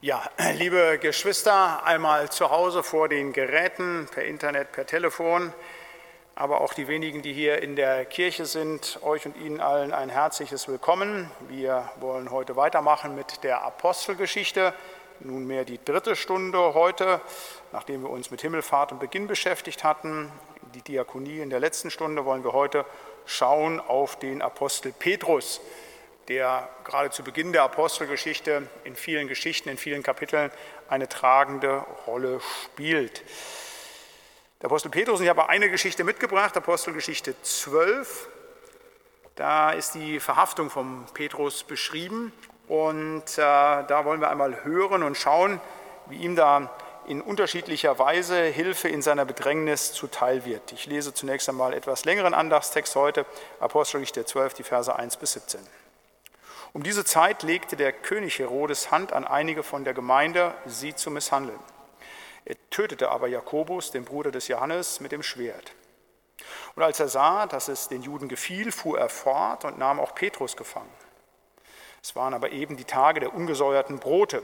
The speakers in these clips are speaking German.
Ja, liebe Geschwister, einmal zu Hause vor den Geräten, per Internet, per Telefon, aber auch die wenigen, die hier in der Kirche sind, euch und Ihnen allen ein herzliches Willkommen. Wir wollen heute weitermachen mit der Apostelgeschichte, nunmehr die dritte Stunde heute, nachdem wir uns mit Himmelfahrt und Beginn beschäftigt hatten. Die Diakonie in der letzten Stunde wollen wir heute schauen auf den Apostel Petrus der gerade zu Beginn der Apostelgeschichte in vielen Geschichten, in vielen Kapiteln eine tragende Rolle spielt. Der Apostel Petrus, und ich habe eine Geschichte mitgebracht, Apostelgeschichte 12. Da ist die Verhaftung von Petrus beschrieben und äh, da wollen wir einmal hören und schauen, wie ihm da in unterschiedlicher Weise Hilfe in seiner Bedrängnis zuteil wird. Ich lese zunächst einmal etwas längeren Andachtstext heute, Apostelgeschichte 12, die Verse 1 bis 17. Um diese Zeit legte der König Herodes Hand an einige von der Gemeinde, sie zu misshandeln. Er tötete aber Jakobus, den Bruder des Johannes, mit dem Schwert. Und als er sah, dass es den Juden gefiel, fuhr er fort und nahm auch Petrus gefangen. Es waren aber eben die Tage der ungesäuerten Brote.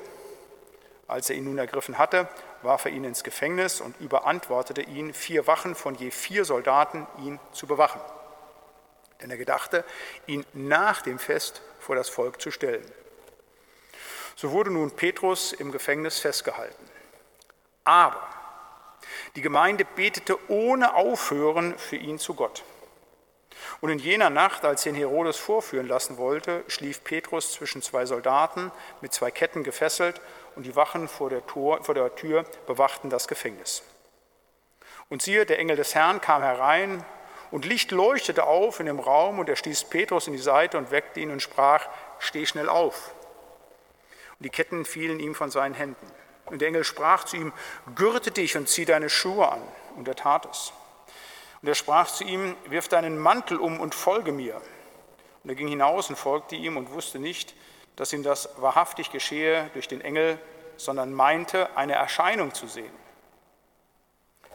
Als er ihn nun ergriffen hatte, warf er ihn ins Gefängnis und überantwortete ihn, vier Wachen von je vier Soldaten ihn zu bewachen. Denn er gedachte, ihn nach dem Fest vor das Volk zu stellen. So wurde nun Petrus im Gefängnis festgehalten. Aber die Gemeinde betete ohne Aufhören für ihn zu Gott. Und in jener Nacht, als ihn Herodes vorführen lassen wollte, schlief Petrus zwischen zwei Soldaten mit zwei Ketten gefesselt und die Wachen vor der, Tor, vor der Tür bewachten das Gefängnis. Und siehe, der Engel des Herrn kam herein und Licht leuchtete auf in dem Raum und er stieß Petrus in die Seite und weckte ihn und sprach, steh schnell auf. Und die Ketten fielen ihm von seinen Händen. Und der Engel sprach zu ihm, gürte dich und zieh deine Schuhe an. Und er tat es. Und er sprach zu ihm, wirf deinen Mantel um und folge mir. Und er ging hinaus und folgte ihm und wusste nicht, dass ihm das wahrhaftig geschehe durch den Engel, sondern meinte, eine Erscheinung zu sehen.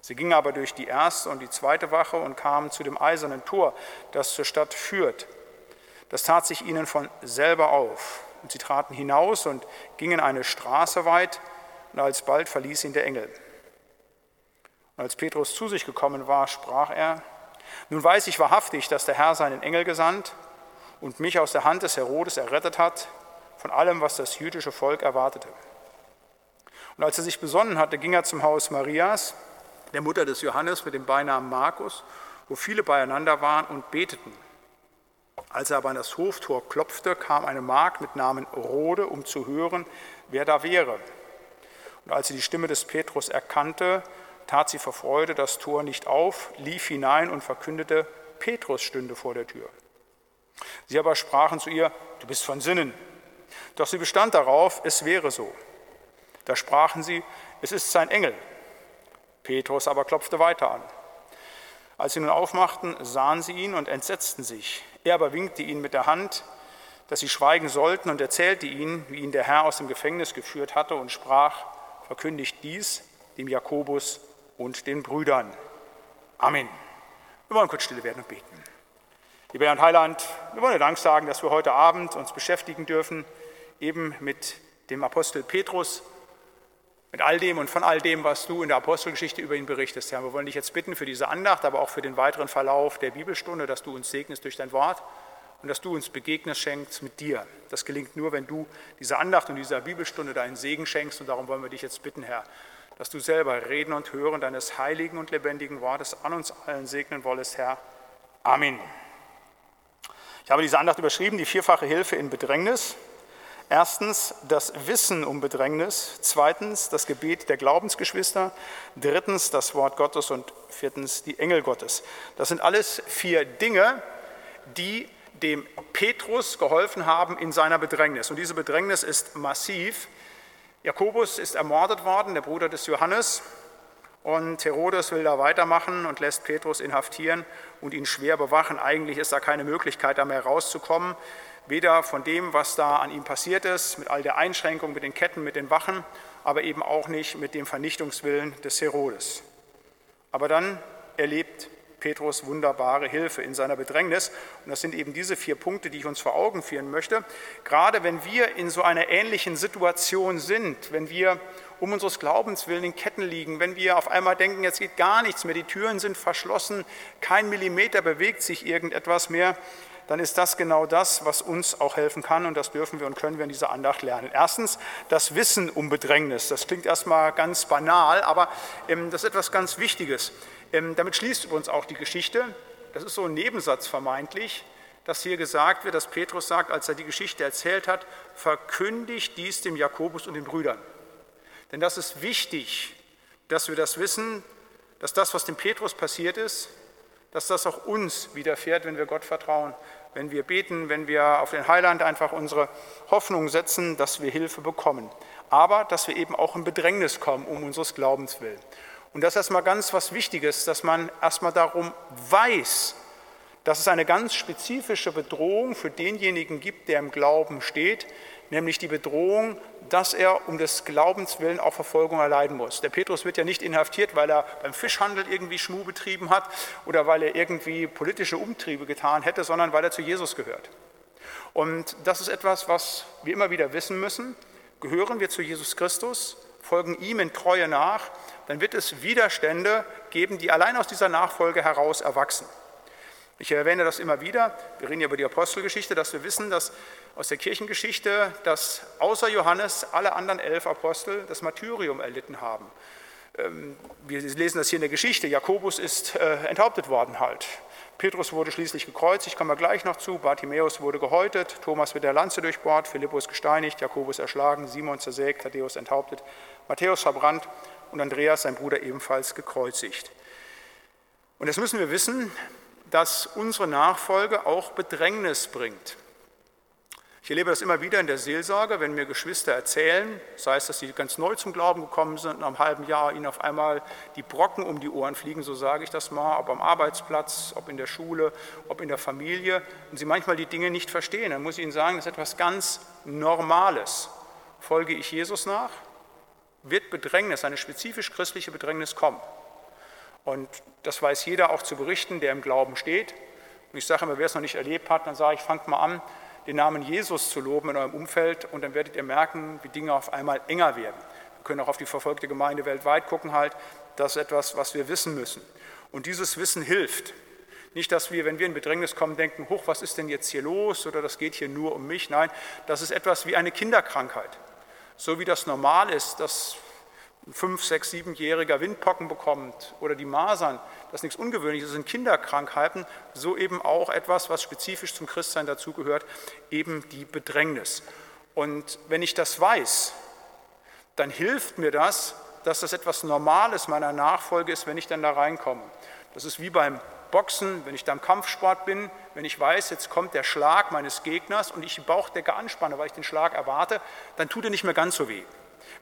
Sie gingen aber durch die erste und die zweite Wache und kamen zu dem eisernen Tor, das zur Stadt führt. Das tat sich ihnen von selber auf. Und sie traten hinaus und gingen eine Straße weit, und alsbald verließ ihn der Engel. Und als Petrus zu sich gekommen war, sprach er, nun weiß ich wahrhaftig, dass der Herr seinen Engel gesandt und mich aus der Hand des Herodes errettet hat, von allem, was das jüdische Volk erwartete. Und als er sich besonnen hatte, ging er zum Haus Marias, der Mutter des Johannes mit dem Beinamen Markus, wo viele beieinander waren und beteten. Als er aber an das Hoftor klopfte, kam eine Magd mit Namen Rode, um zu hören, wer da wäre. Und als sie die Stimme des Petrus erkannte, tat sie vor Freude das Tor nicht auf, lief hinein und verkündete, Petrus stünde vor der Tür. Sie aber sprachen zu ihr, du bist von Sinnen. Doch sie bestand darauf, es wäre so. Da sprachen sie, es ist sein Engel. Petrus aber klopfte weiter an. Als sie nun aufmachten, sahen sie ihn und entsetzten sich. Er aber winkte ihnen mit der Hand, dass sie schweigen sollten und erzählte ihnen, wie ihn der Herr aus dem Gefängnis geführt hatte und sprach, verkündigt dies dem Jakobus und den Brüdern. Amen. Wir wollen kurz stille werden und beten. Lieber Herr und Heiland, wir wollen dir Dank sagen, dass wir heute Abend uns beschäftigen dürfen, eben mit dem Apostel Petrus, mit all dem und von all dem, was du in der Apostelgeschichte über ihn berichtest, Herr. Wir wollen dich jetzt bitten für diese Andacht, aber auch für den weiteren Verlauf der Bibelstunde, dass du uns segnest durch dein Wort und dass du uns Begegnis schenkst mit dir. Das gelingt nur, wenn du dieser Andacht und dieser Bibelstunde deinen Segen schenkst. Und darum wollen wir dich jetzt bitten, Herr, dass du selber reden und hören deines heiligen und lebendigen Wortes an uns allen segnen wollest, Herr. Amen. Ich habe diese Andacht überschrieben, die vierfache Hilfe in Bedrängnis. Erstens das Wissen um Bedrängnis, zweitens das Gebet der Glaubensgeschwister, drittens das Wort Gottes und viertens die Engel Gottes. Das sind alles vier Dinge, die dem Petrus geholfen haben in seiner Bedrängnis. Und diese Bedrängnis ist massiv. Jakobus ist ermordet worden, der Bruder des Johannes. Und Herodes will da weitermachen und lässt Petrus inhaftieren und ihn schwer bewachen. Eigentlich ist da keine Möglichkeit, da mehr rauszukommen weder von dem, was da an ihm passiert ist, mit all der Einschränkung, mit den Ketten, mit den Wachen, aber eben auch nicht mit dem Vernichtungswillen des Herodes. Aber dann erlebt Petrus wunderbare Hilfe in seiner Bedrängnis. Und das sind eben diese vier Punkte, die ich uns vor Augen führen möchte. Gerade wenn wir in so einer ähnlichen Situation sind, wenn wir um unseres Glaubens willen in Ketten liegen, wenn wir auf einmal denken, jetzt geht gar nichts mehr, die Türen sind verschlossen, kein Millimeter bewegt sich irgendetwas mehr, dann ist das genau das, was uns auch helfen kann und das dürfen wir und können wir in dieser Andacht lernen. Erstens das Wissen um Bedrängnis. Das klingt erstmal ganz banal, aber ähm, das ist etwas ganz Wichtiges. Ähm, damit schließt übrigens auch die Geschichte. Das ist so ein Nebensatz vermeintlich, dass hier gesagt wird, dass Petrus sagt, als er die Geschichte erzählt hat, verkündigt dies dem Jakobus und den Brüdern. Denn das ist wichtig, dass wir das wissen, dass das, was dem Petrus passiert ist, dass das auch uns widerfährt, wenn wir Gott vertrauen, wenn wir beten, wenn wir auf den Heiland einfach unsere Hoffnung setzen, dass wir Hilfe bekommen. Aber dass wir eben auch in Bedrängnis kommen, um unseres Glaubens willen. Und das ist erstmal ganz was Wichtiges, dass man erstmal darum weiß, dass es eine ganz spezifische Bedrohung für denjenigen gibt, der im Glauben steht, nämlich die Bedrohung, dass er um des Glaubens willen auch Verfolgung erleiden muss. Der Petrus wird ja nicht inhaftiert, weil er beim Fischhandel irgendwie Schmuh betrieben hat oder weil er irgendwie politische Umtriebe getan hätte, sondern weil er zu Jesus gehört. Und das ist etwas, was wir immer wieder wissen müssen. Gehören wir zu Jesus Christus, folgen ihm in Treue nach, dann wird es Widerstände geben, die allein aus dieser Nachfolge heraus erwachsen. Ich erwähne das immer wieder, wir reden ja über die Apostelgeschichte, dass wir wissen, dass aus der Kirchengeschichte, dass außer Johannes alle anderen elf Apostel das Martyrium erlitten haben. Ähm, wir lesen das hier in der Geschichte, Jakobus ist äh, enthauptet worden halt. Petrus wurde schließlich gekreuzigt, kommen wir gleich noch zu. Bartimäus wurde gehäutet, Thomas mit der Lanze durchbohrt, Philippus gesteinigt, Jakobus erschlagen, Simon zersägt, Thaddäus enthauptet, Matthäus verbrannt und Andreas, sein Bruder, ebenfalls gekreuzigt. Und das müssen wir wissen, dass unsere Nachfolge auch Bedrängnis bringt. Ich erlebe das immer wieder in der Seelsorge, wenn mir Geschwister erzählen, sei es, dass sie ganz neu zum Glauben gekommen sind und nach einem halben Jahr ihnen auf einmal die Brocken um die Ohren fliegen, so sage ich das mal, ob am Arbeitsplatz, ob in der Schule, ob in der Familie, und sie manchmal die Dinge nicht verstehen. Dann muss ich ihnen sagen, das ist etwas ganz Normales. Folge ich Jesus nach, wird Bedrängnis, eine spezifisch christliche Bedrängnis kommen. Und das weiß jeder auch zu berichten, der im Glauben steht. Und ich sage immer, wer es noch nicht erlebt hat, dann sage ich, fangt mal an, den Namen Jesus zu loben in eurem Umfeld und dann werdet ihr merken, wie Dinge auf einmal enger werden. Wir können auch auf die verfolgte Gemeinde weltweit gucken halt. Das ist etwas, was wir wissen müssen. Und dieses Wissen hilft. Nicht, dass wir, wenn wir in Bedrängnis kommen, denken, hoch, was ist denn jetzt hier los oder das geht hier nur um mich. Nein, das ist etwas wie eine Kinderkrankheit. So wie das normal ist, dass ein fünf-, sechs-, siebenjähriger Windpocken bekommt oder die Masern, das ist nichts Ungewöhnliches, das sind Kinderkrankheiten, so eben auch etwas, was spezifisch zum Christsein dazugehört, eben die Bedrängnis. Und wenn ich das weiß, dann hilft mir das, dass das etwas Normales meiner Nachfolge ist, wenn ich dann da reinkomme. Das ist wie beim Boxen, wenn ich da im Kampfsport bin, wenn ich weiß, jetzt kommt der Schlag meines Gegners und ich die Bauchdecke anspanne, weil ich den Schlag erwarte, dann tut er nicht mehr ganz so weh.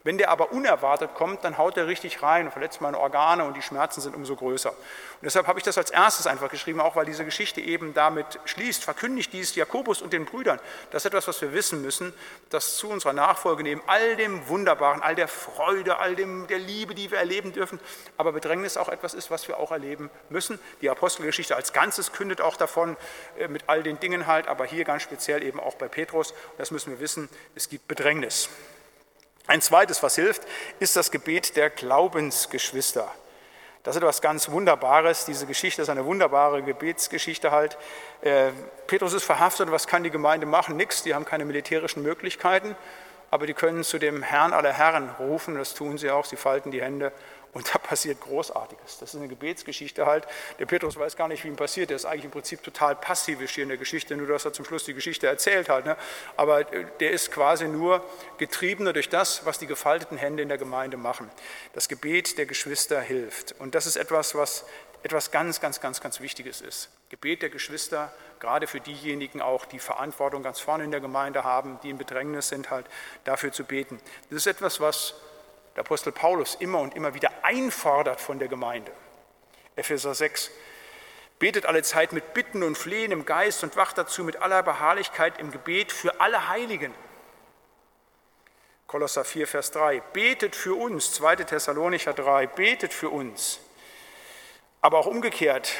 Wenn der aber unerwartet kommt, dann haut er richtig rein und verletzt meine Organe und die Schmerzen sind umso größer. Und deshalb habe ich das als erstes einfach geschrieben, auch weil diese Geschichte eben damit schließt. Verkündigt dies Jakobus und den Brüdern. Das ist etwas, was wir wissen müssen, dass zu unserer Nachfolge neben all dem Wunderbaren, all der Freude, all dem der Liebe, die wir erleben dürfen, aber Bedrängnis auch etwas ist, was wir auch erleben müssen. Die Apostelgeschichte als Ganzes kündet auch davon äh, mit all den Dingen halt, aber hier ganz speziell eben auch bei Petrus. Das müssen wir wissen, es gibt Bedrängnis. Ein zweites, was hilft, ist das Gebet der Glaubensgeschwister. Das ist etwas ganz Wunderbares. Diese Geschichte ist eine wunderbare Gebetsgeschichte halt. Äh, Petrus ist verhaftet. Was kann die Gemeinde machen? Nichts. Die haben keine militärischen Möglichkeiten. Aber die können zu dem Herrn aller Herren rufen. Das tun sie auch. Sie falten die Hände und da passiert Großartiges. Das ist eine Gebetsgeschichte halt. Der Petrus weiß gar nicht, wie ihm passiert. Der ist eigentlich im Prinzip total passivisch hier in der Geschichte, nur dass er zum Schluss die Geschichte erzählt hat. Ne? Aber äh, der ist quasi nur getriebener durch das, was die gefalteten Hände in der Gemeinde machen. Das Gebet der Geschwister hilft. Und das ist etwas, was etwas ganz, ganz, ganz, ganz Wichtiges ist. Gebet der Geschwister, gerade für diejenigen auch, die Verantwortung ganz vorne in der Gemeinde haben, die in Bedrängnis sind, halt dafür zu beten. Das ist etwas, was der Apostel Paulus immer und immer wieder einfordert von der Gemeinde. Epheser 6. Betet alle Zeit mit Bitten und Flehen im Geist und wacht dazu mit aller Beharrlichkeit im Gebet für alle Heiligen. Kolosser 4, Vers 3. Betet für uns, 2. Thessalonicher 3, betet für uns. Aber auch umgekehrt,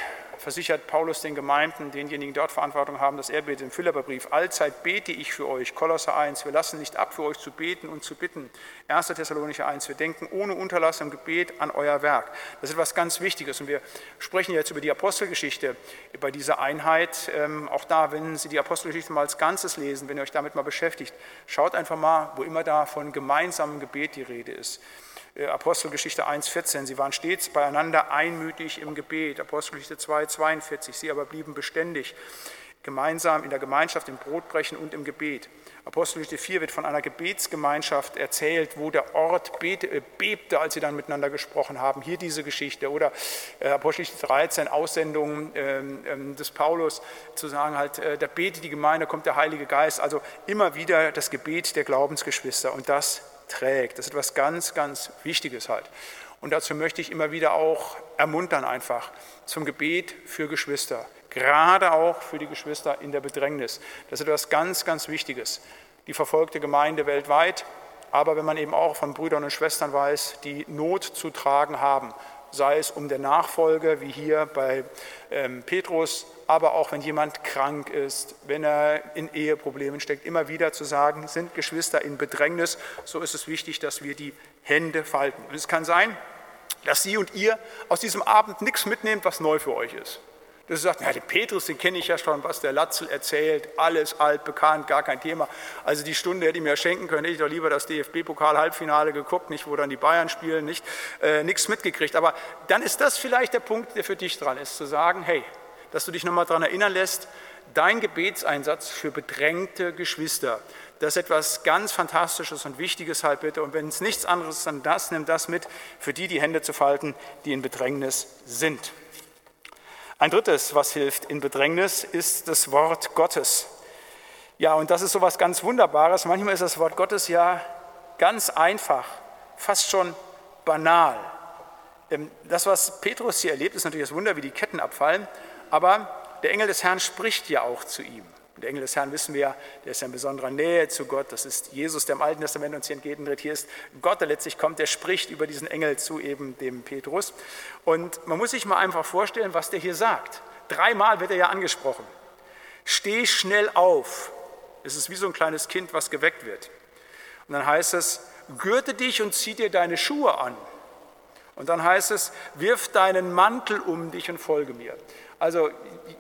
versichert Paulus den Gemeinden, denjenigen, die dort Verantwortung haben, dass er betet im Philipperbrief. Allzeit bete ich für euch, Kolosser 1. Wir lassen nicht ab, für euch zu beten und zu bitten. 1. Thessalonicher 1. Wir denken ohne Unterlass im Gebet an euer Werk. Das ist etwas ganz Wichtiges. Und wir sprechen jetzt über die Apostelgeschichte, über diese Einheit. Ähm, auch da, wenn Sie die Apostelgeschichte mal als Ganzes lesen, wenn ihr euch damit mal beschäftigt, schaut einfach mal, wo immer da von gemeinsamem Gebet die Rede ist. Äh, Apostelgeschichte 1,14. Sie waren stets beieinander einmütig im Gebet. Apostelgeschichte 2,42. Sie aber blieben beständig gemeinsam in der Gemeinschaft, im Brotbrechen und im Gebet. Apostelgeschichte 4 wird von einer Gebetsgemeinschaft erzählt, wo der Ort äh, bebte, als sie dann miteinander gesprochen haben. Hier diese Geschichte. Oder äh, Apostelgeschichte 13, Aussendung ähm, ähm, des Paulus, zu sagen halt, da betet die Gemeinde, kommt der Heilige Geist. Also immer wieder das Gebet der Glaubensgeschwister. Und das trägt. Das ist etwas ganz, ganz Wichtiges halt. Und dazu möchte ich immer wieder auch ermuntern einfach zum Gebet für Geschwister, gerade auch für die Geschwister in der Bedrängnis. Das ist etwas ganz, ganz Wichtiges. Die verfolgte Gemeinde weltweit, aber wenn man eben auch von Brüdern und Schwestern weiß, die Not zu tragen haben, sei es um der Nachfolge, wie hier bei ähm, Petrus, aber auch wenn jemand krank ist, wenn er in Eheproblemen steckt, immer wieder zu sagen, sind Geschwister in Bedrängnis, so ist es wichtig, dass wir die Hände falten. Und es kann sein, dass Sie und ihr aus diesem Abend nichts mitnehmt, was neu für euch ist. Dass ihr sagt, ja, den Petrus, den kenne ich ja schon, was der Latzel erzählt, alles altbekannt, gar kein Thema. Also die Stunde hätte ich mir schenken können, hätte ich doch lieber das DFB-Pokal-Halbfinale geguckt, nicht, wo dann die Bayern spielen, nicht, äh, nichts mitgekriegt. Aber dann ist das vielleicht der Punkt, der für dich dran ist, zu sagen, hey, dass du dich nochmal daran erinnern lässt, dein Gebetseinsatz für bedrängte Geschwister, das ist etwas ganz Fantastisches und Wichtiges halt bitte. Und wenn es nichts anderes ist, dann das, nimm das mit, für die die Hände zu falten, die in Bedrängnis sind. Ein drittes, was hilft in Bedrängnis, ist das Wort Gottes. Ja, und das ist so was ganz Wunderbares. Manchmal ist das Wort Gottes ja ganz einfach, fast schon banal. Ähm, das, was Petrus hier erlebt, ist natürlich das Wunder, wie die Ketten abfallen. Aber der Engel des Herrn spricht ja auch zu ihm. Und der Engel des Herrn wissen wir, der ist ja in besonderer Nähe zu Gott. Das ist Jesus, der im Alten Testament uns hier entgegentritt. Hier ist Gott, der letztlich kommt, der spricht über diesen Engel zu eben dem Petrus. Und man muss sich mal einfach vorstellen, was der hier sagt. Dreimal wird er ja angesprochen. Steh schnell auf. Es ist wie so ein kleines Kind, was geweckt wird. Und dann heißt es, gürte dich und zieh dir deine Schuhe an. Und dann heißt es, wirf deinen Mantel um dich und folge mir. Also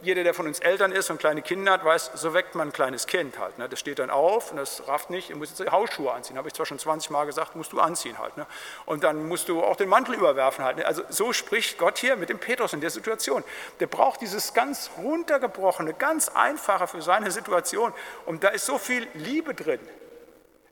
jeder, der von uns Eltern ist und kleine Kinder hat, weiß, so weckt man ein kleines Kind halt. Ne? Das steht dann auf und das rafft nicht, du musst jetzt Hausschuhe anziehen. Habe ich zwar schon 20 Mal gesagt, musst du anziehen halt. Ne? Und dann musst du auch den Mantel überwerfen halt. Ne? Also so spricht Gott hier mit dem Petrus in der Situation. Der braucht dieses ganz runtergebrochene, ganz einfache für seine Situation. Und da ist so viel Liebe drin.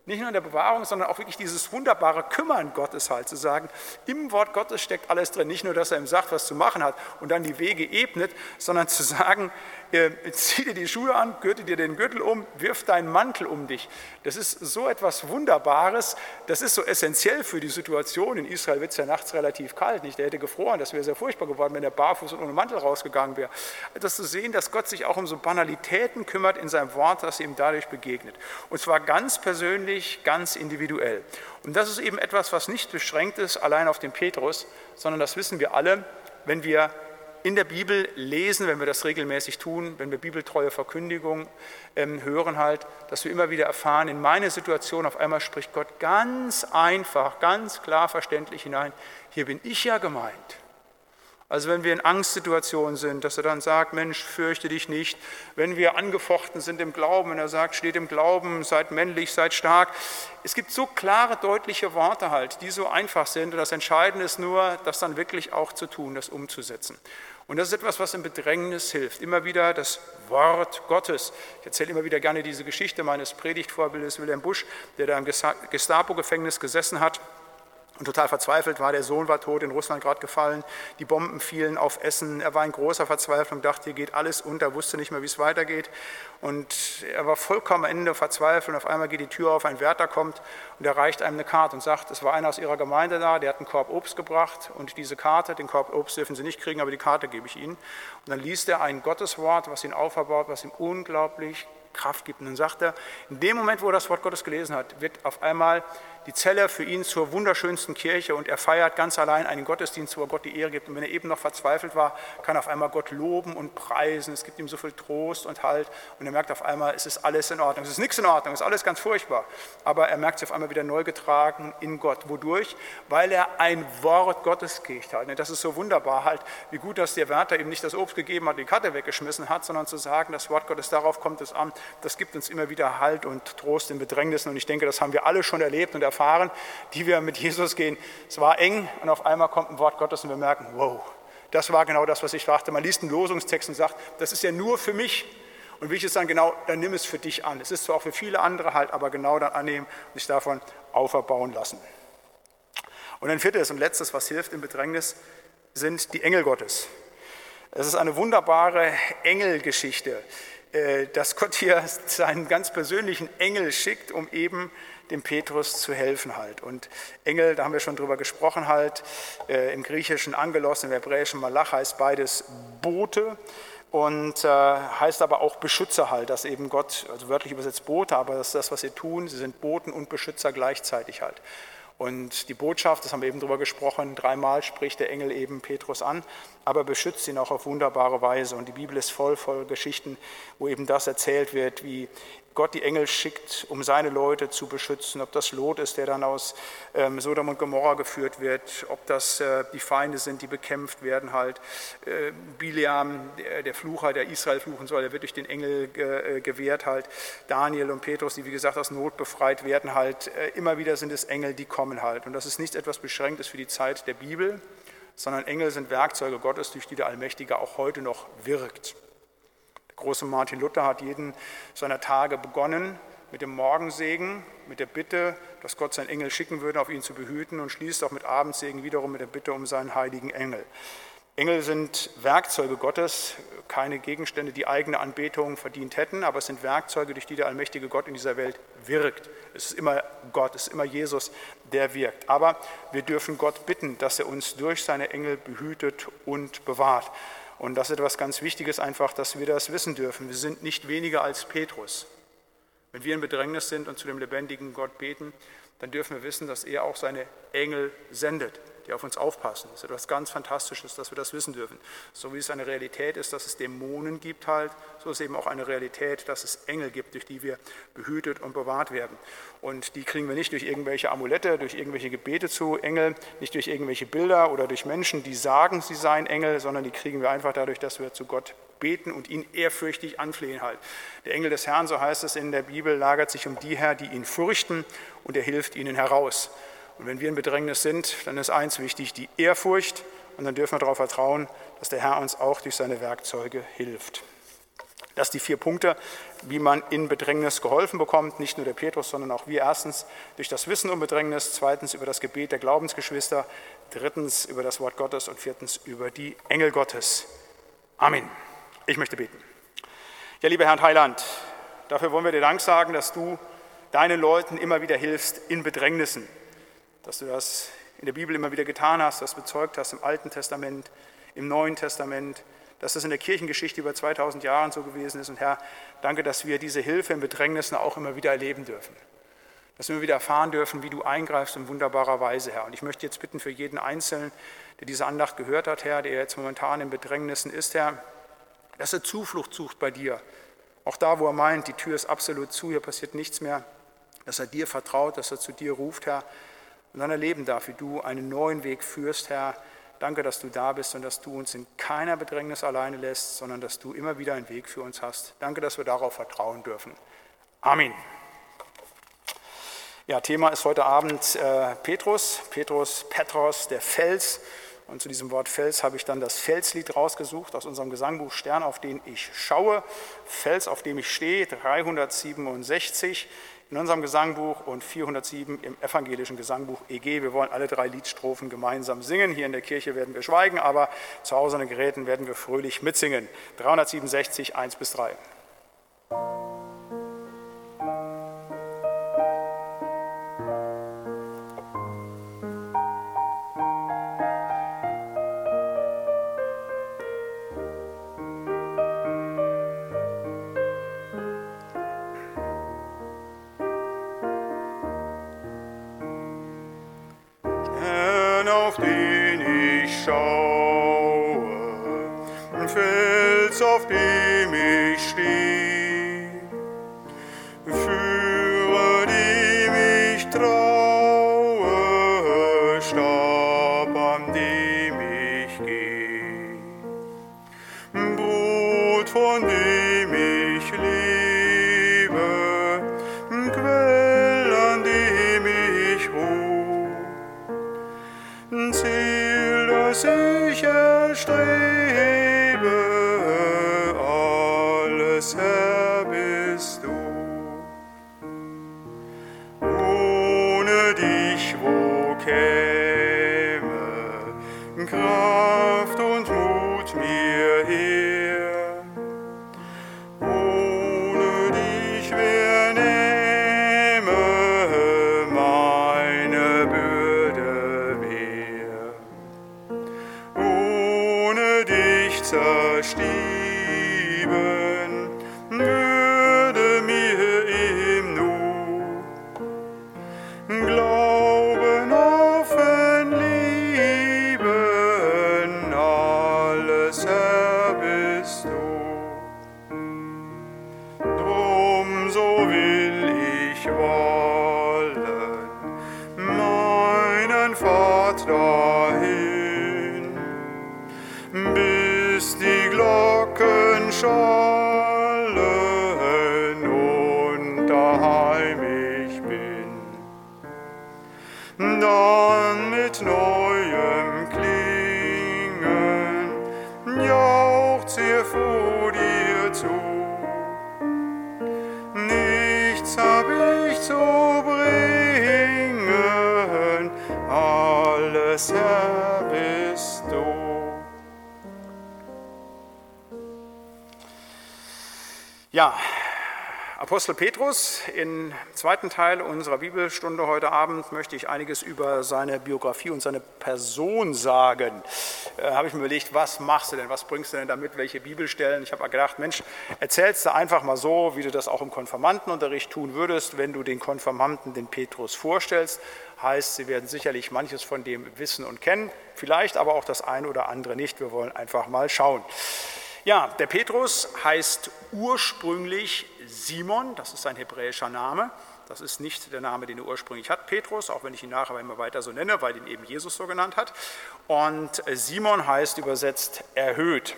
Nicht nur in der Bewahrung, sondern auch wirklich dieses wunderbare Kümmern Gottes halt zu sagen, im Wort Gottes steckt alles drin. Nicht nur, dass er ihm sagt, was zu machen hat und dann die Wege ebnet, sondern zu sagen, äh, zieh dir die Schuhe an, gürte dir den Gürtel um, wirf deinen Mantel um dich. Das ist so etwas Wunderbares, das ist so essentiell für die Situation. In Israel wird es ja nachts relativ kalt, nicht? Der hätte gefroren, das wäre sehr furchtbar geworden, wenn er barfuß und ohne Mantel rausgegangen wäre. Das zu sehen, dass Gott sich auch um so Banalitäten kümmert in seinem Wort, dass ihm dadurch begegnet. Und zwar ganz persönlich, ganz individuell. Und das ist eben etwas, was nicht beschränkt ist allein auf den Petrus, sondern das wissen wir alle, wenn wir in der Bibel lesen, wenn wir das regelmäßig tun, wenn wir bibeltreue Verkündigung ähm, hören, halt, dass wir immer wieder erfahren, in meine Situation auf einmal spricht Gott ganz einfach, ganz klar verständlich hinein, hier bin ich ja gemeint. Also wenn wir in Angstsituationen sind, dass er dann sagt, Mensch, fürchte dich nicht. Wenn wir angefochten sind im Glauben, wenn er sagt, steht im Glauben, seid männlich, seid stark. Es gibt so klare, deutliche Worte halt, die so einfach sind. Und das Entscheidende ist nur, das dann wirklich auch zu tun, das umzusetzen. Und das ist etwas, was im Bedrängnis hilft. Immer wieder das Wort Gottes. Ich erzähle immer wieder gerne diese Geschichte meines Predigtvorbildes Wilhelm Busch, der da im Gestapo-Gefängnis gesessen hat und total verzweifelt war. Der Sohn war tot, in Russland gerade gefallen, die Bomben fielen auf Essen. Er war in großer Verzweiflung, dachte, hier geht alles unter, wusste nicht mehr, wie es weitergeht. Und er war vollkommen am Ende verzweifelt. Und auf einmal geht die Tür auf, ein Wärter kommt und er reicht einem eine Karte und sagt, es war einer aus ihrer Gemeinde da, der hat einen Korb Obst gebracht und diese Karte, den Korb Obst dürfen Sie nicht kriegen, aber die Karte gebe ich Ihnen. Und dann liest er ein Gotteswort, was ihn auferbaut, was ihm unglaublich Kraft gibt. Und dann sagt er, in dem Moment, wo er das Wort Gottes gelesen hat, wird auf einmal die Zelle für ihn zur wunderschönsten Kirche und er feiert ganz allein einen Gottesdienst, wo er Gott die Ehre gibt. Und wenn er eben noch verzweifelt war, kann er auf einmal Gott loben und preisen. Es gibt ihm so viel Trost und Halt und er merkt auf einmal, es ist alles in Ordnung. Es ist nichts in Ordnung, es ist alles ganz furchtbar. Aber er merkt sich auf einmal wieder neu getragen in Gott. Wodurch? Weil er ein Wort Gottes kriegt hat. Das ist so wunderbar halt, wie gut, dass der Wärter ihm nicht das Obst gegeben hat, die Karte weggeschmissen hat, sondern zu sagen, das Wort Gottes, darauf kommt es an. Das gibt uns immer wieder Halt und Trost in Bedrängnissen. Und ich denke, das haben wir alle schon erlebt und erfahren, die wir mit Jesus gehen. Es war eng und auf einmal kommt ein Wort Gottes und wir merken, wow, das war genau das, was ich dachte. Man liest einen Losungstext und sagt, das ist ja nur für mich. Und wie ich es dann genau, dann nimm es für dich an. Es ist zwar auch für viele andere halt, aber genau dann annehmen und sich davon auferbauen lassen. Und ein viertes und letztes, was hilft im Bedrängnis, sind die Engel Gottes. Es ist eine wunderbare Engelgeschichte, äh, dass Gott hier seinen ganz persönlichen Engel schickt, um eben dem Petrus zu helfen halt. Und Engel, da haben wir schon drüber gesprochen halt, äh, im Griechischen Angelos, im Hebräischen Malach heißt beides Bote und äh, heißt aber auch Beschützer halt, dass eben Gott, also wörtlich übersetzt Bote, aber das ist das, was sie tun, sie sind Boten und Beschützer gleichzeitig halt. Und die Botschaft, das haben wir eben drüber gesprochen, dreimal spricht der Engel eben Petrus an, aber beschützt ihn auch auf wunderbare Weise. Und die Bibel ist voll, voll Geschichten, wo eben das erzählt wird, wie Gott die Engel schickt, um seine Leute zu beschützen, ob das Lot ist, der dann aus ähm, Sodom und Gomorra geführt wird, ob das äh, die Feinde sind, die bekämpft werden halt. Äh, Bileam, der, der, Flucher, der Israel fluchen soll, der wird durch den Engel äh, gewehrt halt. Daniel und Petrus, die wie gesagt aus Not befreit werden halt. Äh, immer wieder sind es Engel, die kommen halt. Und das ist nicht etwas Beschränktes für die Zeit der Bibel, sondern Engel sind Werkzeuge Gottes, durch die der Allmächtige auch heute noch wirkt. Große Martin Luther hat jeden seiner Tage begonnen mit dem Morgensegen, mit der Bitte, dass Gott seinen Engel schicken würde, auf ihn zu behüten und schließt auch mit Abendsegen wiederum mit der Bitte um seinen heiligen Engel. Engel sind Werkzeuge Gottes, keine Gegenstände, die eigene Anbetung verdient hätten, aber es sind Werkzeuge, durch die der allmächtige Gott in dieser Welt wirkt. Es ist immer Gott, es ist immer Jesus, der wirkt. Aber wir dürfen Gott bitten, dass er uns durch seine Engel behütet und bewahrt. Und das ist etwas ganz Wichtiges einfach, dass wir das wissen dürfen. Wir sind nicht weniger als Petrus. Wenn wir in Bedrängnis sind und zu dem lebendigen Gott beten, dann dürfen wir wissen, dass er auch seine Engel sendet die auf uns aufpassen. Das ist etwas ganz Fantastisches, dass wir das wissen dürfen. So wie es eine Realität ist, dass es Dämonen gibt halt, so ist eben auch eine Realität, dass es Engel gibt, durch die wir behütet und bewahrt werden. Und die kriegen wir nicht durch irgendwelche Amulette, durch irgendwelche Gebete zu Engel, nicht durch irgendwelche Bilder oder durch Menschen, die sagen, sie seien Engel, sondern die kriegen wir einfach dadurch, dass wir zu Gott beten und ihn ehrfürchtig anflehen halt. Der Engel des Herrn, so heißt es in der Bibel, lagert sich um die her, die ihn fürchten und er hilft ihnen heraus. Und wenn wir in Bedrängnis sind, dann ist eins wichtig, die Ehrfurcht. Und dann dürfen wir darauf vertrauen, dass der Herr uns auch durch seine Werkzeuge hilft. Das sind die vier Punkte, wie man in Bedrängnis geholfen bekommt. Nicht nur der Petrus, sondern auch wir. Erstens durch das Wissen um Bedrängnis, zweitens über das Gebet der Glaubensgeschwister, drittens über das Wort Gottes und viertens über die Engel Gottes. Amen. Ich möchte beten. Ja, lieber Herr Heiland, dafür wollen wir dir Dank sagen, dass du deinen Leuten immer wieder hilfst in Bedrängnissen dass du das in der Bibel immer wieder getan hast, das bezeugt hast im Alten Testament, im Neuen Testament, dass das in der Kirchengeschichte über 2000 Jahren so gewesen ist. Und Herr, danke, dass wir diese Hilfe in Bedrängnissen auch immer wieder erleben dürfen. Dass wir immer wieder erfahren dürfen, wie du eingreifst in wunderbarer Weise, Herr. Und ich möchte jetzt bitten für jeden Einzelnen, der diese Andacht gehört hat, Herr, der jetzt momentan in Bedrängnissen ist, Herr, dass er Zuflucht sucht bei dir. Auch da, wo er meint, die Tür ist absolut zu, hier passiert nichts mehr, dass er dir vertraut, dass er zu dir ruft, Herr, und dann erleben darf, wie du einen neuen Weg führst, Herr. Danke, dass du da bist und dass du uns in keiner Bedrängnis alleine lässt, sondern dass du immer wieder einen Weg für uns hast. Danke, dass wir darauf vertrauen dürfen. Amen. Ja, Thema ist heute Abend äh, Petrus, Petrus, Petros, der Fels. Und zu diesem Wort Fels habe ich dann das Felslied rausgesucht aus unserem Gesangbuch Stern, auf den ich schaue. Fels, auf dem ich stehe, 367 in unserem Gesangbuch und 407 im evangelischen Gesangbuch EG. Wir wollen alle drei Liedstrophen gemeinsam singen. Hier in der Kirche werden wir schweigen, aber zu Hause an den Geräten werden wir fröhlich mitsingen. 367, 1 bis 3. Fels, auf zerstieben Apostel Petrus, im zweiten Teil unserer Bibelstunde heute Abend möchte ich einiges über seine Biografie und seine Person sagen. Äh, habe ich mir überlegt, was machst du denn, was bringst du denn damit, welche Bibelstellen? Ich habe gedacht, Mensch, erzählst du einfach mal so, wie du das auch im Konfirmandenunterricht tun würdest, wenn du den Konfirmanden den Petrus vorstellst. Heißt, sie werden sicherlich manches von dem wissen und kennen, vielleicht aber auch das eine oder andere nicht. Wir wollen einfach mal schauen. Ja, der Petrus heißt ursprünglich Simon, das ist sein hebräischer Name. Das ist nicht der Name, den er ursprünglich hat, Petrus, auch wenn ich ihn nachher immer weiter so nenne, weil ihn eben Jesus so genannt hat. Und Simon heißt übersetzt erhöht.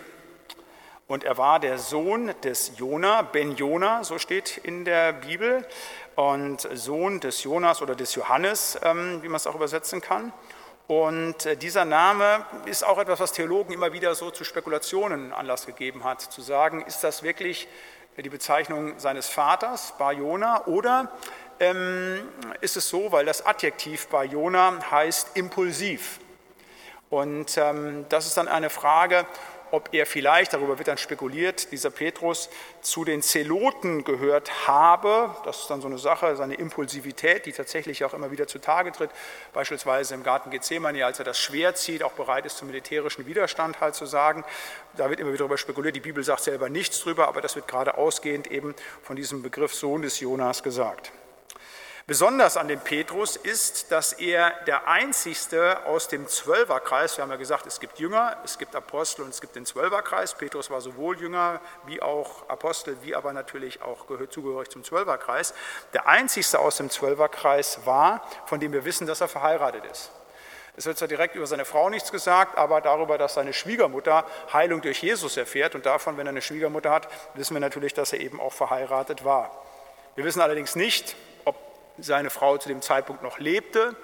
Und er war der Sohn des Jona, Ben Jona, so steht in der Bibel, und Sohn des Jonas oder des Johannes, ähm, wie man es auch übersetzen kann. Und äh, dieser Name ist auch etwas, was Theologen immer wieder so zu Spekulationen Anlass gegeben hat, zu sagen, ist das wirklich die Bezeichnung seines Vaters, Bar-Jona, oder ähm, ist es so, weil das Adjektiv Bar-Jona heißt impulsiv. Und ähm, das ist dann eine Frage, ob er vielleicht, darüber wird dann spekuliert, dieser Petrus zu den Zeloten gehört habe. Das ist dann so eine Sache, seine Impulsivität, die tatsächlich auch immer wieder zutage tritt. Beispielsweise im Garten Gethsemane, als er das Schwert zieht, auch bereit ist zum militärischen Widerstand halt zu sagen. Da wird immer wieder darüber spekuliert. Die Bibel sagt selber nichts drüber, aber das wird gerade ausgehend eben von diesem Begriff Sohn des Jonas gesagt. Besonders an dem Petrus ist, dass er der einzigste aus dem Zwölferkreis, wir haben ja gesagt, es gibt Jünger, es gibt Apostel und es gibt den Zwölferkreis. Petrus war sowohl Jünger wie auch Apostel, wie aber natürlich auch zugehörig zum Zwölferkreis. Der einzigste aus dem Zwölferkreis war, von dem wir wissen, dass er verheiratet ist. Es wird zwar direkt über seine Frau nichts gesagt, aber darüber, dass seine Schwiegermutter Heilung durch Jesus erfährt. Und davon, wenn er eine Schwiegermutter hat, wissen wir natürlich, dass er eben auch verheiratet war. Wir wissen allerdings nicht, seine Frau zu dem Zeitpunkt noch lebte,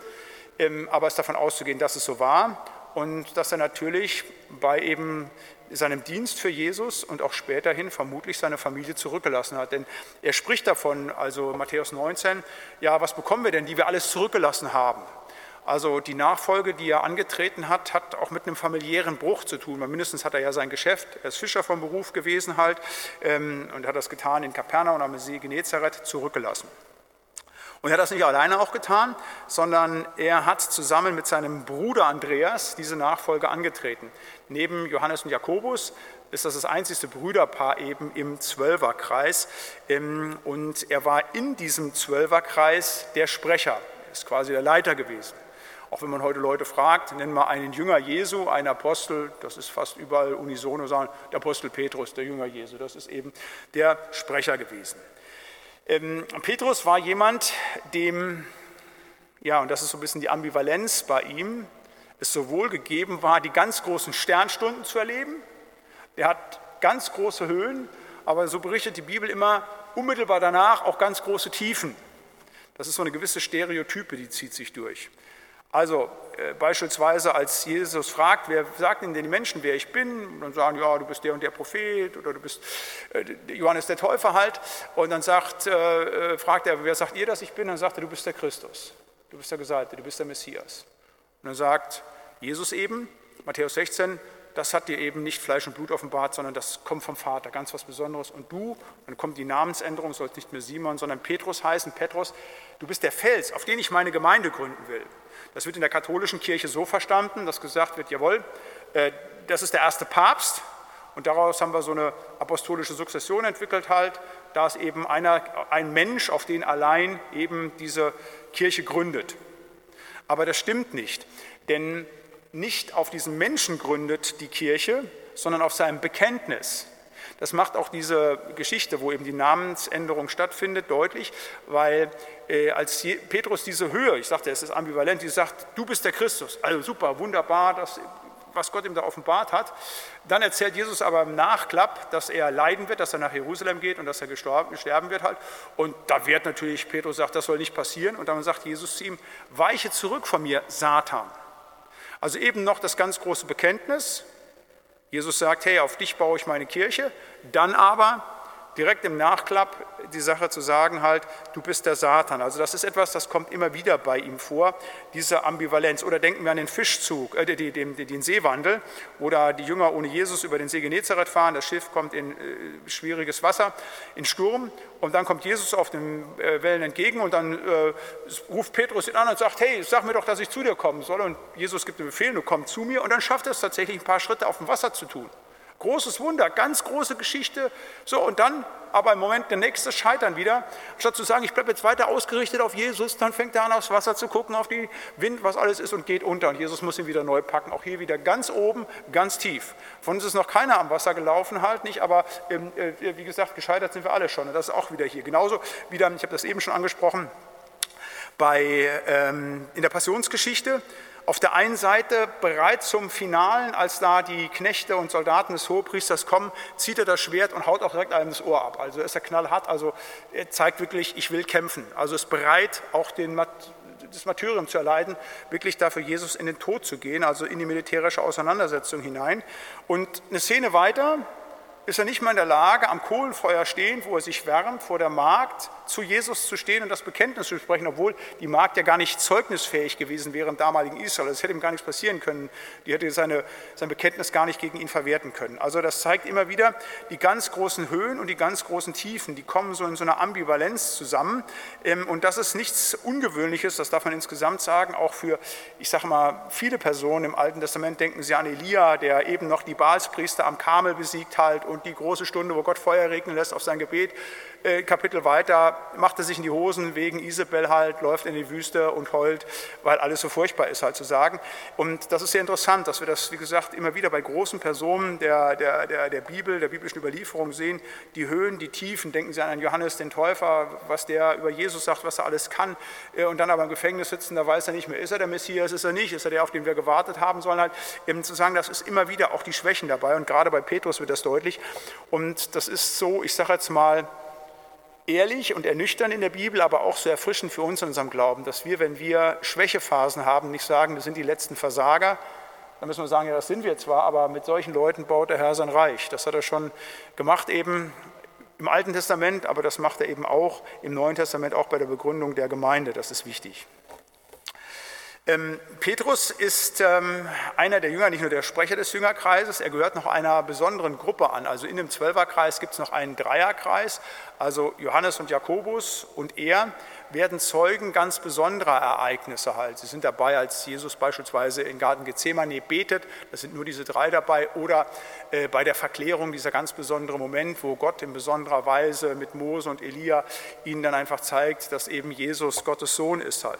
ähm, aber es ist davon auszugehen, dass es so war und dass er natürlich bei eben seinem Dienst für Jesus und auch späterhin vermutlich seine Familie zurückgelassen hat. Denn er spricht davon, also Matthäus 19, ja, was bekommen wir denn, die wir alles zurückgelassen haben? Also die Nachfolge, die er angetreten hat, hat auch mit einem familiären Bruch zu tun. Mindestens hat er ja sein Geschäft, er ist Fischer vom Beruf gewesen halt ähm, und hat das getan in Kapernaum am See Genezareth zurückgelassen. Und er hat das nicht alleine auch getan, sondern er hat zusammen mit seinem Bruder Andreas diese Nachfolge angetreten. Neben Johannes und Jakobus ist das das einzigste Brüderpaar eben im Zwölferkreis. Und er war in diesem Zwölferkreis der Sprecher, ist quasi der Leiter gewesen. Auch wenn man heute Leute fragt, nennen wir einen Jünger Jesu, einen Apostel, das ist fast überall unisono sagen, der Apostel Petrus, der Jünger Jesu, das ist eben der Sprecher gewesen. Ähm, Petrus war jemand, dem, ja, und das ist so ein bisschen die Ambivalenz bei ihm, es sowohl gegeben war, die ganz großen Sternstunden zu erleben, er hat ganz große Höhen, aber so berichtet die Bibel immer unmittelbar danach auch ganz große Tiefen. Das ist so eine gewisse Stereotype, die zieht sich durch. Also äh, beispielsweise, als Jesus fragt, wer sagt denn die Menschen, wer ich bin, dann sagen, ja, du bist der und der Prophet oder du bist äh, Johannes der Täufer halt. Und dann sagt, äh, äh, fragt er, wer sagt ihr, dass ich bin? Dann sagt er, du bist der Christus, du bist der Gesalbte, du bist der Messias. Und dann sagt Jesus eben, Matthäus 16, das hat dir eben nicht Fleisch und Blut offenbart, sondern das kommt vom Vater, ganz was Besonderes. Und du, dann kommt die Namensänderung, sollst nicht mehr Simon, sondern Petrus heißen. Petrus, du bist der Fels, auf den ich meine Gemeinde gründen will. Das wird in der katholischen Kirche so verstanden, dass gesagt wird, jawohl, äh, das ist der erste Papst und daraus haben wir so eine apostolische Sukzession entwickelt halt, da ist eben einer, ein Mensch, auf den allein eben diese Kirche gründet. Aber das stimmt nicht, denn nicht auf diesen Menschen gründet die Kirche, sondern auf seinem Bekenntnis. Das macht auch diese Geschichte, wo eben die Namensänderung stattfindet, deutlich, weil äh, als Petrus diese Höhe, ich sagte, es ist ambivalent, die sagt, du bist der Christus, also super, wunderbar, das, was Gott ihm da offenbart hat. Dann erzählt Jesus aber im Nachklapp, dass er leiden wird, dass er nach Jerusalem geht und dass er gestorben, sterben wird halt. Und da wird natürlich, Petrus sagt, das soll nicht passieren. Und dann sagt Jesus zu ihm, weiche zurück von mir, Satan. Also eben noch das ganz große Bekenntnis. Jesus sagt, hey, auf dich baue ich meine Kirche. Dann aber direkt im Nachklapp die Sache zu sagen halt, du bist der Satan. Also das ist etwas, das kommt immer wieder bei ihm vor, diese Ambivalenz. Oder denken wir an den Fischzug, äh, den, den, den Seewandel, oder die Jünger ohne Jesus über den See Genezareth fahren, das Schiff kommt in äh, schwieriges Wasser, in Sturm, und dann kommt Jesus auf den äh, Wellen entgegen und dann äh, ruft Petrus ihn an und sagt, hey, sag mir doch, dass ich zu dir kommen soll. Und Jesus gibt den Befehl, du komm zu mir, und dann schafft er es tatsächlich, ein paar Schritte auf dem Wasser zu tun. Großes Wunder, ganz große Geschichte. So, und dann aber im Moment der nächste Scheitern wieder. Statt zu sagen, ich bleibe jetzt weiter ausgerichtet auf Jesus, dann fängt er an, aufs Wasser zu gucken, auf den Wind, was alles ist und geht unter. Und Jesus muss ihn wieder neu packen. Auch hier wieder ganz oben, ganz tief. Von uns ist noch keiner am Wasser gelaufen, halt nicht, aber ähm, äh, wie gesagt, gescheitert sind wir alle schon. Und das ist auch wieder hier. Genauso wieder, ich habe das eben schon angesprochen, bei, ähm, in der Passionsgeschichte auf der einen Seite bereit zum Finalen, als da die Knechte und Soldaten des Hohepriesters kommen, zieht er das Schwert und haut auch direkt einem das Ohr ab. Also ist er knallhart, also er zeigt wirklich, ich will kämpfen. Also ist bereit, auch den, das Martyrium zu erleiden, wirklich dafür Jesus in den Tod zu gehen, also in die militärische Auseinandersetzung hinein. Und eine Szene weiter, ist er nicht mal in der Lage, am Kohlenfeuer stehend, wo er sich wärmt, vor der Magd zu Jesus zu stehen und das Bekenntnis zu sprechen, obwohl die Magd ja gar nicht zeugnisfähig gewesen wäre im damaligen Israel. Es hätte ihm gar nichts passieren können. Die hätte seine, sein Bekenntnis gar nicht gegen ihn verwerten können. Also das zeigt immer wieder die ganz großen Höhen und die ganz großen Tiefen, die kommen so in so einer Ambivalenz zusammen. Ähm, und das ist nichts Ungewöhnliches, das darf man insgesamt sagen, auch für, ich sage mal, viele Personen im Alten Testament denken Sie an Elia, der eben noch die Baalspriester am Karmel besiegt hat und die große Stunde, wo Gott Feuer regnen lässt auf sein Gebet. Äh, Kapitel weiter macht er sich in die Hosen wegen Isabel halt, läuft in die Wüste und heult, weil alles so furchtbar ist halt zu sagen. Und das ist sehr interessant, dass wir das, wie gesagt, immer wieder bei großen Personen der, der, der, der Bibel, der biblischen Überlieferung sehen, die Höhen, die Tiefen. Denken Sie an Johannes den Täufer, was der über Jesus sagt, was er alles kann. Äh, und dann aber im Gefängnis sitzen, da weiß er nicht mehr, ist er der Messias, ist er nicht, ist er der, auf den wir gewartet haben sollen. Halt eben zu sagen, das ist immer wieder auch die Schwächen dabei. Und gerade bei Petrus wird das deutlich. Und das ist so, ich sage jetzt mal, ehrlich und ernüchternd in der Bibel, aber auch so erfrischend für uns in unserem Glauben, dass wir, wenn wir Schwächephasen haben, nicht sagen, wir sind die letzten Versager. Dann müssen wir sagen, ja, das sind wir zwar, aber mit solchen Leuten baut der Herr sein Reich. Das hat er schon gemacht eben im Alten Testament, aber das macht er eben auch im Neuen Testament, auch bei der Begründung der Gemeinde. Das ist wichtig. Ähm, Petrus ist ähm, einer der Jünger, nicht nur der Sprecher des Jüngerkreises, er gehört noch einer besonderen Gruppe an. Also in dem Zwölferkreis gibt es noch einen Dreierkreis, also Johannes und Jakobus und er werden Zeugen ganz besonderer Ereignisse halt. Sie sind dabei, als Jesus beispielsweise in Garten Gethsemane betet, das sind nur diese drei dabei, oder äh, bei der Verklärung dieser ganz besondere Moment, wo Gott in besonderer Weise mit Mose und Elia ihnen dann einfach zeigt, dass eben Jesus Gottes Sohn ist halt.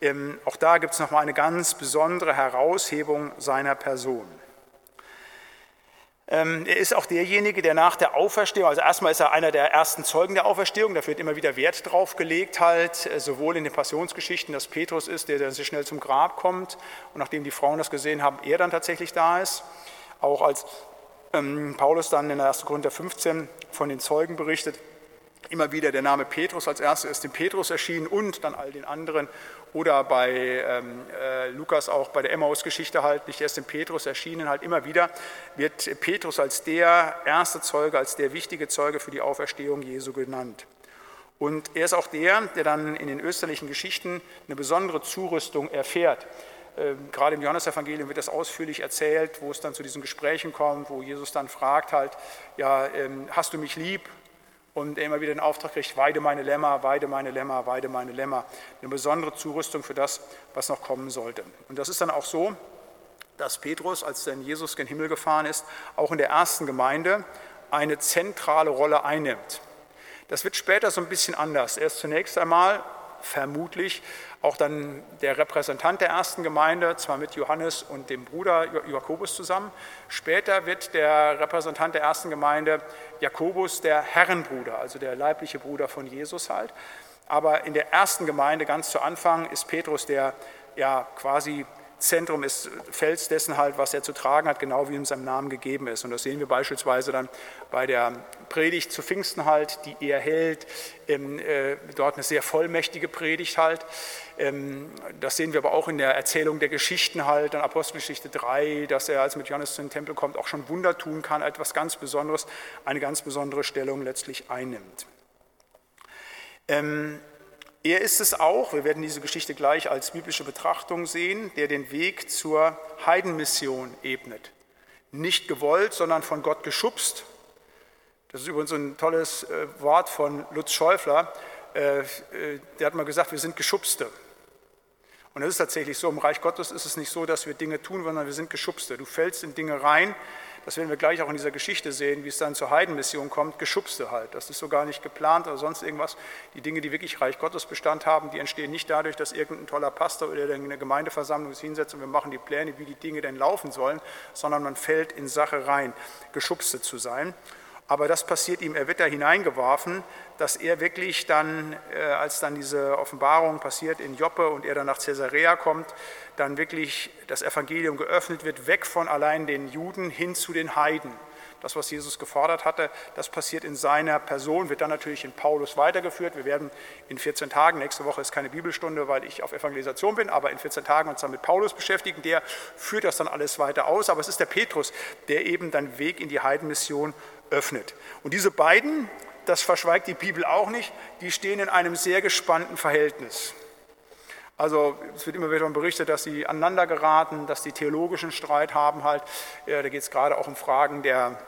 Ähm, auch da gibt es nochmal eine ganz besondere Heraushebung seiner Person. Ähm, er ist auch derjenige, der nach der Auferstehung, also erstmal ist er einer der ersten Zeugen der Auferstehung, da wird immer wieder Wert drauf gelegt, halt, äh, sowohl in den Passionsgeschichten, dass Petrus ist, der dann sehr schnell zum Grab kommt und nachdem die Frauen das gesehen haben, er dann tatsächlich da ist. Auch als ähm, Paulus dann in der 1. Korinther 15 von den Zeugen berichtet, immer wieder der Name Petrus als erstes ist dem Petrus erschienen und dann all den anderen. Oder bei ähm, äh, Lukas auch bei der Emmaus-Geschichte halt, nicht erst dem Petrus erschienen, halt immer wieder wird Petrus als der erste Zeuge, als der wichtige Zeuge für die Auferstehung Jesu genannt. Und er ist auch der, der dann in den österlichen Geschichten eine besondere Zurüstung erfährt. Ähm, gerade im Johannesevangelium wird das ausführlich erzählt, wo es dann zu diesen Gesprächen kommt, wo Jesus dann fragt halt, ja, ähm, hast du mich lieb? Und er immer wieder den Auftrag kriegt, weide meine Lämmer, weide meine Lämmer, weide meine Lämmer. Eine besondere Zurüstung für das, was noch kommen sollte. Und das ist dann auch so, dass Petrus, als dann Jesus gen Himmel gefahren ist, auch in der ersten Gemeinde eine zentrale Rolle einnimmt. Das wird später so ein bisschen anders. Er ist zunächst einmal vermutlich auch dann der Repräsentant der ersten Gemeinde, zwar mit Johannes und dem Bruder Jakobus zusammen. Später wird der Repräsentant der ersten Gemeinde Jakobus der Herrenbruder, also der leibliche Bruder von Jesus halt. Aber in der ersten Gemeinde ganz zu Anfang ist Petrus der ja quasi Zentrum ist Fels dessen halt, was er zu tragen hat, genau wie ihm seinem Namen gegeben ist. Und das sehen wir beispielsweise dann bei der Predigt zu Pfingsten halt, die er hält, ähm, äh, dort eine sehr vollmächtige Predigt halt. Ähm, das sehen wir aber auch in der Erzählung der Geschichten halt, in Apostelgeschichte 3, dass er, als mit Johannes zum Tempel kommt, auch schon Wunder tun kann, etwas ganz Besonderes, eine ganz besondere Stellung letztlich einnimmt. Ähm, er ist es auch, wir werden diese Geschichte gleich als biblische Betrachtung sehen, der den Weg zur Heidenmission ebnet. Nicht gewollt, sondern von Gott geschubst. Das ist übrigens ein tolles äh, Wort von Lutz Schäufler. Äh, äh, der hat mal gesagt, wir sind Geschubste. Und das ist tatsächlich so. Im Reich Gottes ist es nicht so, dass wir Dinge tun, sondern wir sind Geschubste. Du fällst in Dinge rein, das werden wir gleich auch in dieser Geschichte sehen, wie es dann zur Heidenmission kommt, Geschubste halt. Das ist so gar nicht geplant oder sonst irgendwas. Die Dinge, die wirklich Reich Gottes Bestand haben, die entstehen nicht dadurch, dass irgendein toller Pastor oder eine Gemeindeversammlung sich hinsetzt und wir machen die Pläne, wie die Dinge denn laufen sollen, sondern man fällt in Sache rein, Geschubste zu sein. Aber das passiert ihm, er wird da hineingeworfen, dass er wirklich dann, äh, als dann diese Offenbarung passiert in Joppe und er dann nach Caesarea kommt, dann wirklich das Evangelium geöffnet wird, weg von allein den Juden hin zu den Heiden. Das, was Jesus gefordert hatte, das passiert in seiner Person, wird dann natürlich in Paulus weitergeführt. Wir werden in 14 Tagen, nächste Woche ist keine Bibelstunde, weil ich auf Evangelisation bin, aber in 14 Tagen uns dann mit Paulus beschäftigen. Der führt das dann alles weiter aus. Aber es ist der Petrus, der eben dann Weg in die Heidenmission öffnet. Und diese beiden, das verschweigt die Bibel auch nicht, die stehen in einem sehr gespannten Verhältnis. Also es wird immer wieder berichtet, dass sie aneinander geraten, dass die theologischen Streit haben halt. Ja, da geht es gerade auch um Fragen der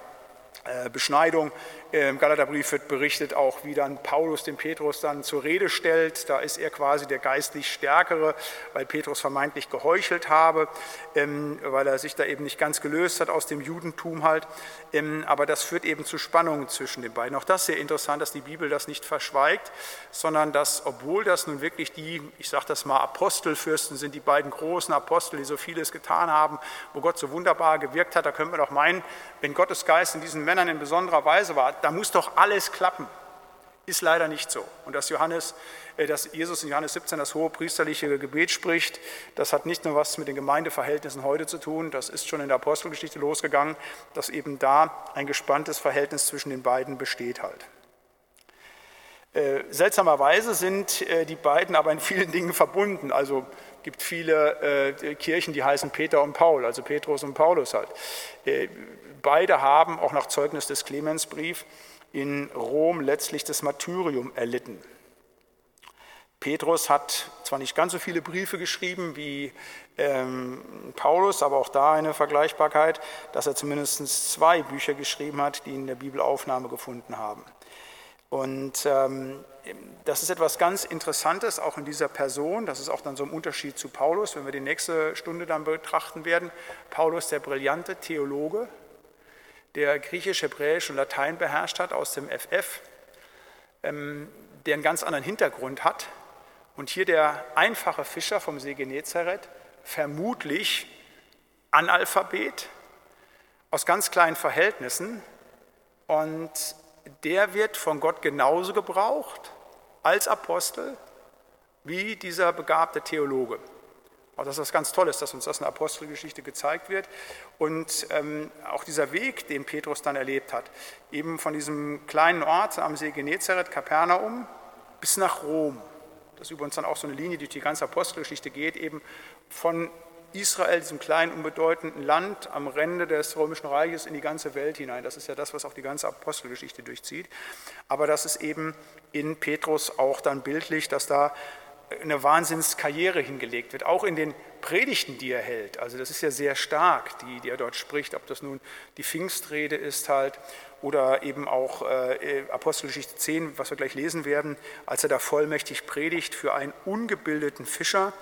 äh, Beschneidung. Im Galaterbrief wird berichtet auch, wie dann Paulus den Petrus dann zur Rede stellt. Da ist er quasi der geistlich Stärkere, weil Petrus vermeintlich geheuchelt habe, ähm, weil er sich da eben nicht ganz gelöst hat aus dem Judentum halt. Ähm, aber das führt eben zu Spannungen zwischen den beiden. Auch das ist sehr interessant, dass die Bibel das nicht verschweigt, sondern dass, obwohl das nun wirklich die, ich sage das mal, Apostelfürsten sind, die beiden großen Apostel, die so vieles getan haben, wo Gott so wunderbar gewirkt hat, da können wir doch meinen, wenn Gottes Geist in diesen Männern in besonderer Weise war, da muss doch alles klappen. Ist leider nicht so. Und dass, Johannes, äh, dass Jesus in Johannes 17 das hohe priesterliche Gebet spricht, das hat nicht nur was mit den Gemeindeverhältnissen heute zu tun, das ist schon in der Apostelgeschichte losgegangen, dass eben da ein gespanntes Verhältnis zwischen den beiden besteht halt. Äh, seltsamerweise sind äh, die beiden aber in vielen Dingen verbunden. Also gibt viele äh, Kirchen, die heißen Peter und Paul, also Petrus und Paulus halt. Beide haben, auch nach Zeugnis des Clemensbrief, in Rom letztlich das Martyrium erlitten. Petrus hat zwar nicht ganz so viele Briefe geschrieben wie ähm, Paulus, aber auch da eine Vergleichbarkeit, dass er zumindest zwei Bücher geschrieben hat, die in der Bibel Aufnahme gefunden haben. Und ähm, das ist etwas ganz Interessantes, auch in dieser Person. Das ist auch dann so ein Unterschied zu Paulus, wenn wir die nächste Stunde dann betrachten werden. Paulus, der brillante Theologe, der Griechisch, Hebräisch und Latein beherrscht hat aus dem FF, ähm, der einen ganz anderen Hintergrund hat. Und hier der einfache Fischer vom See Genezareth, vermutlich Analphabet, aus ganz kleinen Verhältnissen. Und der wird von Gott genauso gebraucht als Apostel wie dieser begabte Theologe. Auch das ist was ganz Tolles, dass uns das in der Apostelgeschichte gezeigt wird. Und ähm, auch dieser Weg, den Petrus dann erlebt hat, eben von diesem kleinen Ort am See Genezareth, Kapernaum, bis nach Rom. Das ist übrigens dann auch so eine Linie, die durch die ganze Apostelgeschichte geht, eben von Israel, diesem kleinen, unbedeutenden Land am Rande des Römischen Reiches in die ganze Welt hinein. Das ist ja das, was auch die ganze Apostelgeschichte durchzieht. Aber das ist eben in Petrus auch dann bildlich, dass da eine Wahnsinnskarriere hingelegt wird, auch in den Predigten, die er hält. Also das ist ja sehr stark, die, die er dort spricht, ob das nun die Pfingstrede ist halt oder eben auch äh, Apostelgeschichte 10, was wir gleich lesen werden, als er da vollmächtig predigt für einen ungebildeten Fischer,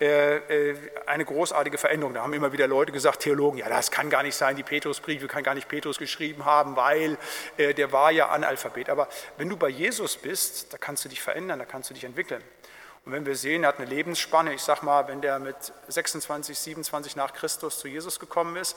äh, äh, eine großartige Veränderung. Da haben immer wieder Leute gesagt, Theologen, ja, das kann gar nicht sein, die Petrusbriefe kann gar nicht Petrus geschrieben haben, weil äh, der war ja Analphabet. Aber wenn du bei Jesus bist, da kannst du dich verändern, da kannst du dich entwickeln. Und wenn wir sehen, er hat eine Lebensspanne, ich sag mal, wenn der mit 26, 27 nach Christus zu Jesus gekommen ist,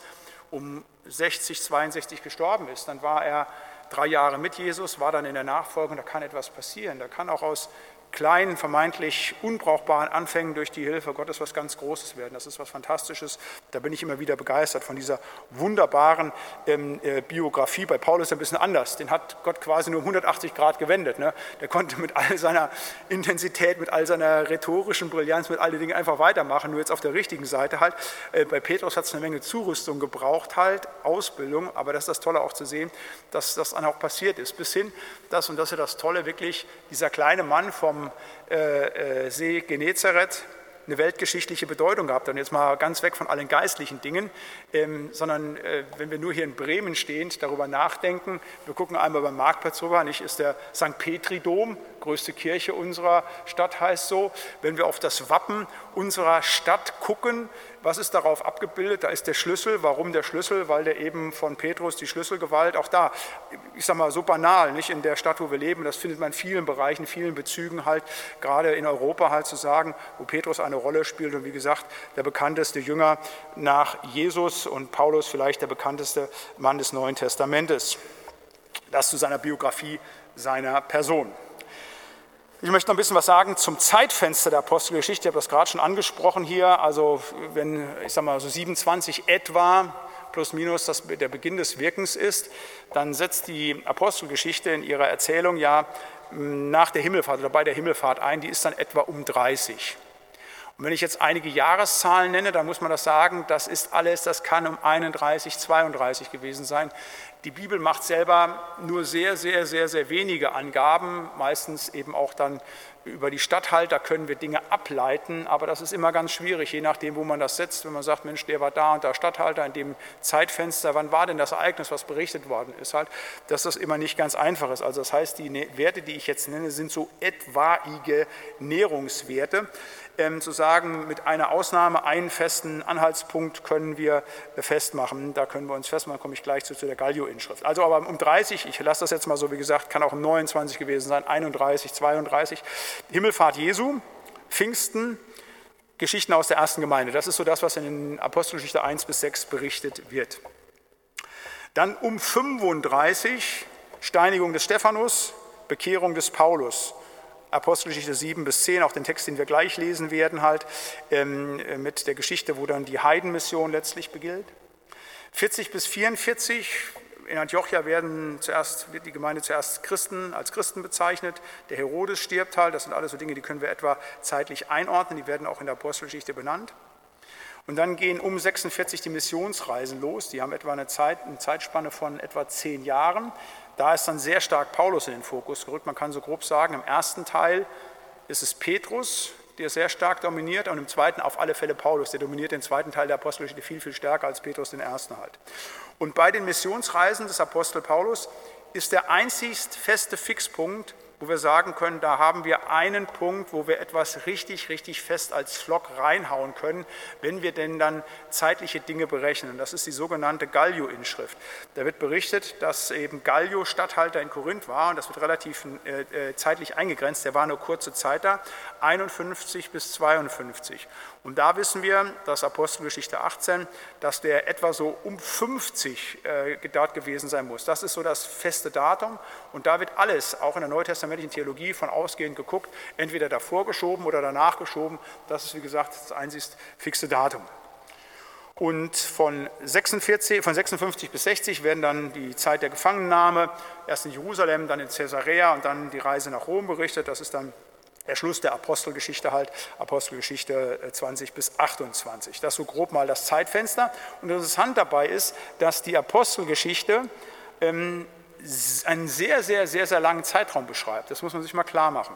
um 60, 62 gestorben ist, dann war er drei Jahre mit Jesus, war dann in der Nachfolge und da kann etwas passieren. Da kann auch aus kleinen, vermeintlich unbrauchbaren Anfängen durch die Hilfe Gottes was ganz Großes werden. Das ist was Fantastisches. Da bin ich immer wieder begeistert von dieser wunderbaren ähm, äh, Biografie. Bei Paulus ein bisschen anders. Den hat Gott quasi nur 180 Grad gewendet. Ne? Der konnte mit all seiner Intensität, mit all seiner rhetorischen Brillanz, mit all den Dingen einfach weitermachen. Nur jetzt auf der richtigen Seite halt. Äh, bei Petrus hat es eine Menge Zurüstung gebraucht, halt, Ausbildung. Aber das ist das Tolle auch zu sehen, dass das dann auch passiert ist. Bis hin, dass, und das ist das Tolle, wirklich dieser kleine Mann vom äh, äh, See Genezareth eine weltgeschichtliche Bedeutung gehabt. Und jetzt mal ganz weg von allen geistlichen Dingen, ähm, sondern äh, wenn wir nur hier in Bremen stehend darüber nachdenken, wir gucken einmal beim Marktplatz rüber, nicht ist der St. Petri-Dom, größte Kirche unserer Stadt heißt so. Wenn wir auf das Wappen unserer Stadt gucken, was ist darauf abgebildet? Da ist der Schlüssel. Warum der Schlüssel? Weil der eben von Petrus die Schlüsselgewalt, auch da, ich sage mal so banal, nicht in der Stadt, wo wir leben, das findet man in vielen Bereichen, vielen Bezügen halt, gerade in Europa halt zu sagen, wo Petrus eine Rolle spielt und wie gesagt, der bekannteste Jünger nach Jesus und Paulus vielleicht der bekannteste Mann des Neuen Testamentes. Das zu seiner Biografie seiner Person. Ich möchte noch ein bisschen was sagen zum Zeitfenster der Apostelgeschichte. Ich habe das gerade schon angesprochen hier. Also wenn, ich sage mal, so 27 etwa plus minus das, der Beginn des Wirkens ist, dann setzt die Apostelgeschichte in ihrer Erzählung ja nach der Himmelfahrt oder bei der Himmelfahrt ein. Die ist dann etwa um 30. Und wenn ich jetzt einige Jahreszahlen nenne, dann muss man das sagen, das ist alles, das kann um 31, 32 gewesen sein. Die Bibel macht selber nur sehr, sehr, sehr, sehr wenige Angaben, meistens eben auch dann über die Statthalter können wir Dinge ableiten, aber das ist immer ganz schwierig, je nachdem, wo man das setzt. Wenn man sagt, Mensch, der war da und da Statthalter in dem Zeitfenster, wann war denn das Ereignis, was berichtet worden ist, halt, dass das immer nicht ganz einfach ist. Also das heißt, die ne-, Werte, die ich jetzt nenne, sind so etwaige Nährungswerte ähm, zu sagen, mit einer Ausnahme, einen festen Anhaltspunkt können wir festmachen. Da können wir uns festmachen, komme ich gleich zu, zu der Gallio-Inschrift. Also aber um 30, ich lasse das jetzt mal so, wie gesagt, kann auch um 29 gewesen sein, 31, 32. Himmelfahrt Jesu, Pfingsten, Geschichten aus der ersten Gemeinde. Das ist so das, was in Apostelgeschichte 1 bis 6 berichtet wird. Dann um 35 Steinigung des Stephanus, Bekehrung des Paulus. Apostelgeschichte 7 bis 10, auch den Text, den wir gleich lesen werden, halt ähm, mit der Geschichte, wo dann die Heidenmission letztlich begilt. 40 bis 44, in Antiochia werden zuerst, wird die Gemeinde zuerst Christen, als Christen bezeichnet. Der Herodes stirbt halt, das sind alles so Dinge, die können wir etwa zeitlich einordnen, die werden auch in der Apostelgeschichte benannt. Und dann gehen um 46 die Missionsreisen los. Die haben etwa eine, Zeit, eine Zeitspanne von etwa zehn Jahren. Da ist dann sehr stark Paulus in den Fokus gerückt. Man kann so grob sagen, im ersten Teil ist es Petrus, der sehr stark dominiert, und im zweiten auf alle Fälle Paulus, der dominiert den zweiten Teil der Apostelgeschichte viel, viel stärker als Petrus den ersten halt. Und bei den Missionsreisen des Apostel Paulus ist der einzigst feste Fixpunkt, wo wir sagen können, da haben wir einen Punkt, wo wir etwas richtig, richtig fest als Flock reinhauen können, wenn wir denn dann zeitliche Dinge berechnen. Das ist die sogenannte Gallio-Inschrift. Da wird berichtet, dass eben Gallio Statthalter in Korinth war und das wird relativ äh, äh zeitlich eingegrenzt, der war nur kurze Zeit da, 51 bis 52. Und da wissen wir, dass Apostelgeschichte 18, dass der etwa so um 50 äh, dort gewesen sein muss. Das ist so das feste Datum. Und da wird alles, auch in der neutestamentlichen Theologie, von ausgehend geguckt, entweder davor geschoben oder danach geschoben. Das ist, wie gesagt, das einzig fixe Datum. Und von, 46, von 56 bis 60 werden dann die Zeit der Gefangennahme, erst in Jerusalem, dann in Caesarea und dann die Reise nach Rom berichtet. Das ist dann der Schluss der Apostelgeschichte halt, Apostelgeschichte 20 äh, bis 28. Das ist so grob mal das Zeitfenster. Und interessant dabei ist, dass die Apostelgeschichte ähm, einen sehr, sehr, sehr, sehr langen Zeitraum beschreibt. Das muss man sich mal klar machen.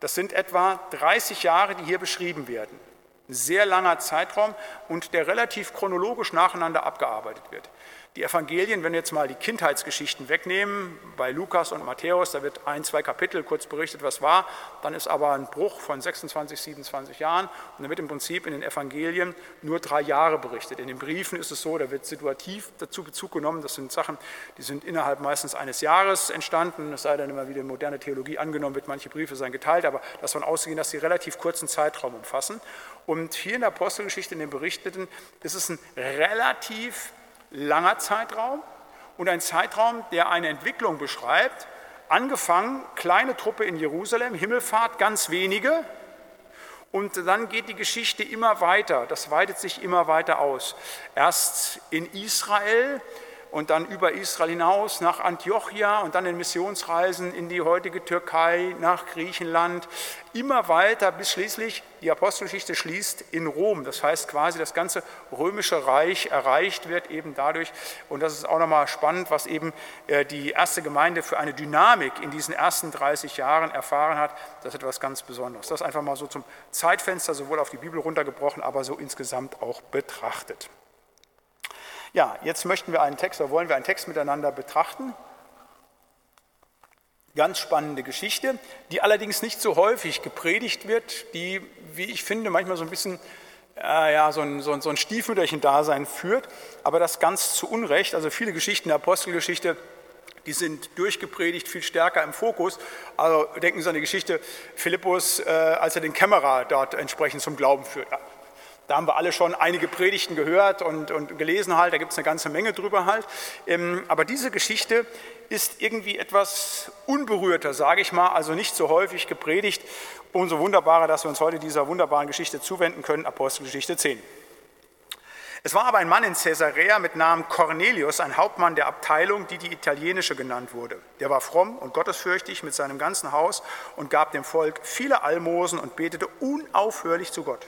Das sind etwa 30 Jahre, die hier beschrieben werden. Ein sehr langer Zeitraum und der relativ chronologisch nacheinander abgearbeitet wird. Die Evangelien, wenn wir jetzt mal die Kindheitsgeschichten wegnehmen, bei Lukas und Matthäus, da wird ein, zwei Kapitel kurz berichtet, was war, dann ist aber ein Bruch von 26, 27 Jahren. Und dann wird im Prinzip in den Evangelien nur drei Jahre berichtet. In den Briefen ist es so, da wird situativ dazu Bezug genommen, das sind Sachen, die sind innerhalb meistens eines Jahres entstanden, es sei denn immer wieder moderne Theologie angenommen wird, manche Briefe seien geteilt, aber davon ausgehen, dass sie relativ kurzen Zeitraum umfassen. Und hier in der Apostelgeschichte, in den Berichteten, ist es ein relativ langer Zeitraum und ein Zeitraum, der eine Entwicklung beschreibt. Angefangen, kleine Truppe in Jerusalem, Himmelfahrt, ganz wenige. Und dann geht die Geschichte immer weiter, das weitet sich immer weiter aus. Erst in Israel, und dann über Israel hinaus nach Antiochia und dann in Missionsreisen in die heutige Türkei, nach Griechenland, immer weiter bis schließlich die Apostelgeschichte schließt in Rom. Das heißt quasi das ganze römische Reich erreicht wird eben dadurch. Und das ist auch nochmal spannend, was eben äh, die erste Gemeinde für eine Dynamik in diesen ersten 30 Jahren erfahren hat. Das ist etwas ganz Besonderes. Das einfach mal so zum Zeitfenster, sowohl auf die Bibel runtergebrochen, aber so insgesamt auch betrachtet. Ja, jetzt möchten wir einen Text oder wollen wir einen Text miteinander betrachten. Ganz spannende Geschichte, die allerdings nicht so häufig gepredigt wird, die, wie ich finde, manchmal so ein bisschen äh, ja, so ein, so ein, so ein Stiefmütterchen-Dasein führt, aber das ganz zu Unrecht. Also viele Geschichten der Apostelgeschichte, die sind durchgepredigt, viel stärker im Fokus. Also denken Sie an die Geschichte Philippus, äh, als er den Kämmerer dort entsprechend zum Glauben führt. Da haben wir alle schon einige Predigten gehört und, und gelesen halt, da gibt es eine ganze Menge drüber halt. Ähm, aber diese Geschichte ist irgendwie etwas unberührter, sage ich mal, also nicht so häufig gepredigt. Umso wunderbarer, dass wir uns heute dieser wunderbaren Geschichte zuwenden können, Apostelgeschichte 10. Es war aber ein Mann in Caesarea mit Namen Cornelius, ein Hauptmann der Abteilung, die die italienische genannt wurde. Der war fromm und gottesfürchtig mit seinem ganzen Haus und gab dem Volk viele Almosen und betete unaufhörlich zu Gott.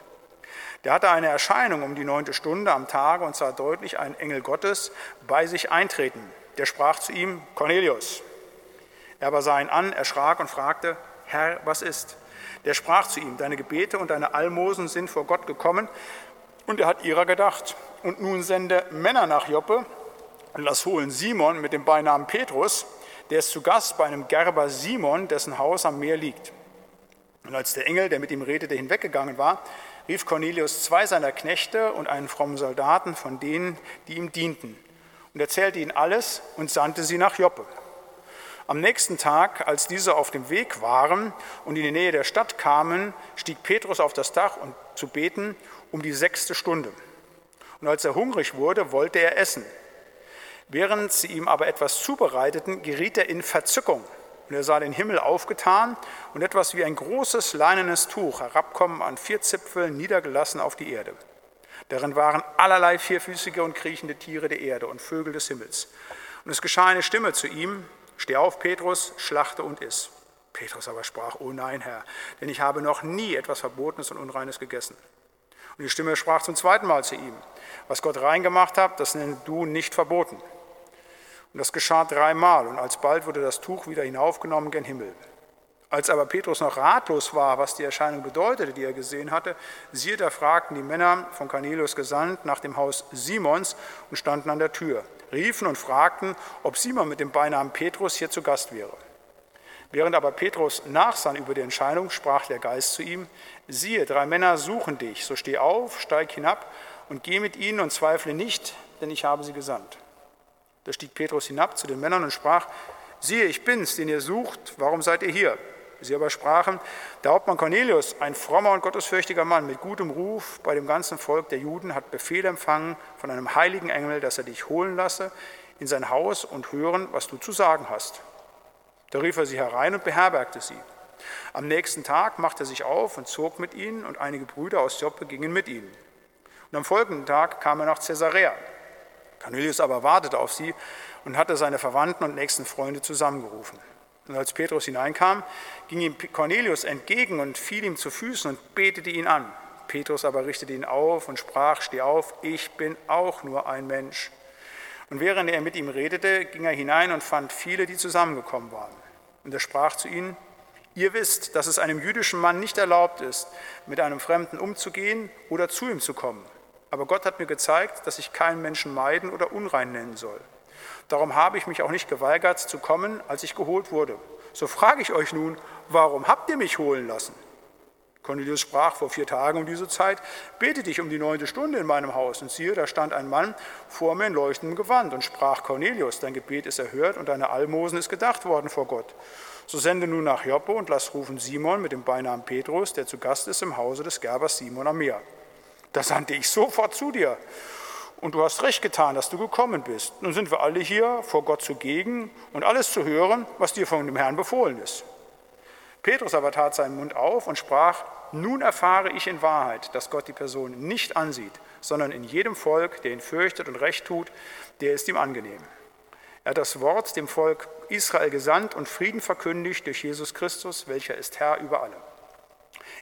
Der hatte eine Erscheinung um die neunte Stunde am Tage und sah deutlich einen Engel Gottes bei sich eintreten. Der sprach zu ihm, Cornelius. Er aber sah ihn an, erschrak und fragte, Herr, was ist? Der sprach zu ihm, deine Gebete und deine Almosen sind vor Gott gekommen und er hat ihrer gedacht. Und nun sende Männer nach Joppe und lass holen Simon mit dem Beinamen Petrus, der ist zu Gast bei einem Gerber Simon, dessen Haus am Meer liegt. Und als der Engel, der mit ihm redete, hinweggegangen war, rief Cornelius zwei seiner Knechte und einen frommen Soldaten von denen, die ihm dienten, und erzählte ihnen alles und sandte sie nach Joppe. Am nächsten Tag, als diese auf dem Weg waren und in die Nähe der Stadt kamen, stieg Petrus auf das Dach um zu beten um die sechste Stunde. Und als er hungrig wurde, wollte er essen. Während sie ihm aber etwas zubereiteten, geriet er in Verzückung und er sah den Himmel aufgetan und etwas wie ein großes leinenes Tuch herabkommen an vier Zipfeln, niedergelassen auf die Erde. Darin waren allerlei vierfüßige und kriechende Tiere der Erde und Vögel des Himmels. Und es geschah eine Stimme zu ihm, Steh auf, Petrus, schlachte und iss. Petrus aber sprach, oh nein, Herr, denn ich habe noch nie etwas Verbotenes und Unreines gegessen. Und die Stimme sprach zum zweiten Mal zu ihm, was Gott reingemacht hat, das nennst du nicht verboten. Und das geschah dreimal und alsbald wurde das Tuch wieder hinaufgenommen gen Himmel. Als aber Petrus noch ratlos war, was die Erscheinung bedeutete, die er gesehen hatte, siehe, da fragten die Männer von Cornelius gesandt nach dem Haus Simons und standen an der Tür, riefen und fragten, ob Simon mit dem Beinamen Petrus hier zu Gast wäre. Während aber Petrus nachsann über die Entscheidung, sprach der Geist zu ihm, siehe, drei Männer suchen dich, so steh auf, steig hinab und geh mit ihnen und zweifle nicht, denn ich habe sie gesandt. Da stieg Petrus hinab zu den Männern und sprach, siehe, ich bin's, den ihr sucht, warum seid ihr hier? Sie aber sprachen, der Hauptmann Cornelius, ein frommer und gottesfürchtiger Mann mit gutem Ruf bei dem ganzen Volk der Juden, hat Befehl empfangen von einem heiligen Engel, dass er dich holen lasse in sein Haus und hören, was du zu sagen hast. Da rief er sie herein und beherbergte sie. Am nächsten Tag machte er sich auf und zog mit ihnen, und einige Brüder aus Joppe gingen mit ihnen. Und am folgenden Tag kam er nach Caesarea. Cornelius aber wartete auf sie und hatte seine Verwandten und nächsten Freunde zusammengerufen. Und als Petrus hineinkam, ging ihm Cornelius entgegen und fiel ihm zu Füßen und betete ihn an. Petrus aber richtete ihn auf und sprach, steh auf, ich bin auch nur ein Mensch. Und während er mit ihm redete, ging er hinein und fand viele, die zusammengekommen waren. Und er sprach zu ihnen, ihr wisst, dass es einem jüdischen Mann nicht erlaubt ist, mit einem Fremden umzugehen oder zu ihm zu kommen. Aber Gott hat mir gezeigt, dass ich keinen Menschen meiden oder unrein nennen soll. Darum habe ich mich auch nicht geweigert zu kommen, als ich geholt wurde. So frage ich euch nun, warum habt ihr mich holen lassen? Cornelius sprach vor vier Tagen um diese Zeit, bete dich um die neunte Stunde in meinem Haus. Und siehe, da stand ein Mann vor mir in leuchtendem Gewand und sprach, Cornelius, dein Gebet ist erhört und deine Almosen ist gedacht worden vor Gott. So sende nun nach Joppe und lass rufen Simon mit dem Beinamen Petrus, der zu Gast ist im Hause des Gerbers Simon am Meer. Da sandte ich sofort zu dir. Und du hast recht getan, dass du gekommen bist. Nun sind wir alle hier vor Gott zugegen und alles zu hören, was dir von dem Herrn befohlen ist. Petrus aber tat seinen Mund auf und sprach, nun erfahre ich in Wahrheit, dass Gott die Person nicht ansieht, sondern in jedem Volk, der ihn fürchtet und recht tut, der ist ihm angenehm. Er hat das Wort dem Volk Israel gesandt und Frieden verkündigt durch Jesus Christus, welcher ist Herr über alle.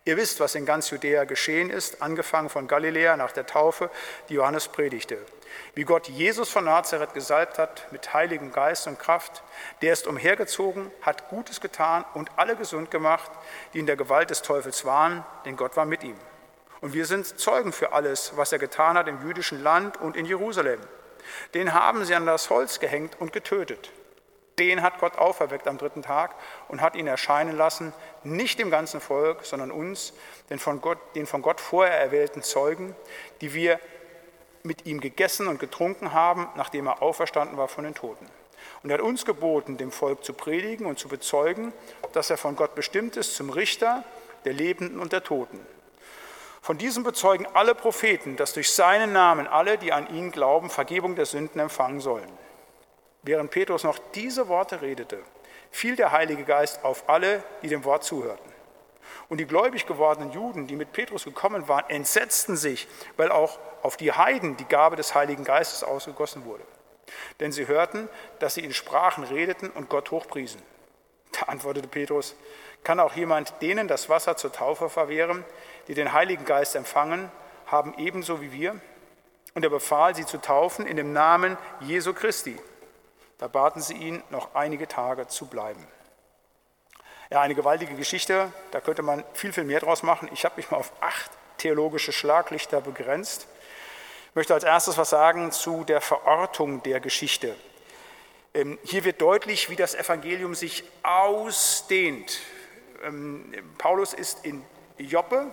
Ihr wisst, was in ganz Judäa geschehen ist, angefangen von Galiläa nach der Taufe, die Johannes predigte. Wie Gott Jesus von Nazareth gesalbt hat mit heiligem Geist und Kraft, der ist umhergezogen, hat Gutes getan und alle gesund gemacht, die in der Gewalt des Teufels waren, denn Gott war mit ihm. Und wir sind Zeugen für alles, was er getan hat im jüdischen Land und in Jerusalem. Den haben sie an das Holz gehängt und getötet. Den hat Gott auferweckt am dritten Tag und hat ihn erscheinen lassen, nicht dem ganzen Volk, sondern uns, den von Gott, den von Gott vorher erwählten Zeugen, die wir mit ihm gegessen und getrunken haben, nachdem er auferstanden war von den Toten. Und er hat uns geboten, dem Volk zu predigen und zu bezeugen, dass er von Gott bestimmt ist zum Richter der Lebenden und der Toten. Von diesem bezeugen alle Propheten, dass durch seinen Namen alle, die an ihn glauben, Vergebung der Sünden empfangen sollen. Während Petrus noch diese Worte redete, fiel der Heilige Geist auf alle, die dem Wort zuhörten. Und die gläubig gewordenen Juden, die mit Petrus gekommen waren, entsetzten sich, weil auch auf die Heiden die Gabe des Heiligen Geistes ausgegossen wurde. Denn sie hörten, dass sie in Sprachen redeten und Gott hochpriesen. Da antwortete Petrus, kann auch jemand denen das Wasser zur Taufe verwehren, die den Heiligen Geist empfangen haben, ebenso wie wir? Und er befahl, sie zu taufen in dem Namen Jesu Christi. Da baten sie ihn, noch einige Tage zu bleiben. Ja, eine gewaltige Geschichte, da könnte man viel, viel mehr draus machen. Ich habe mich mal auf acht theologische Schlaglichter begrenzt. Ich möchte als erstes was sagen zu der Verortung der Geschichte. Ähm, hier wird deutlich, wie das Evangelium sich ausdehnt. Ähm, Paulus ist in Joppe,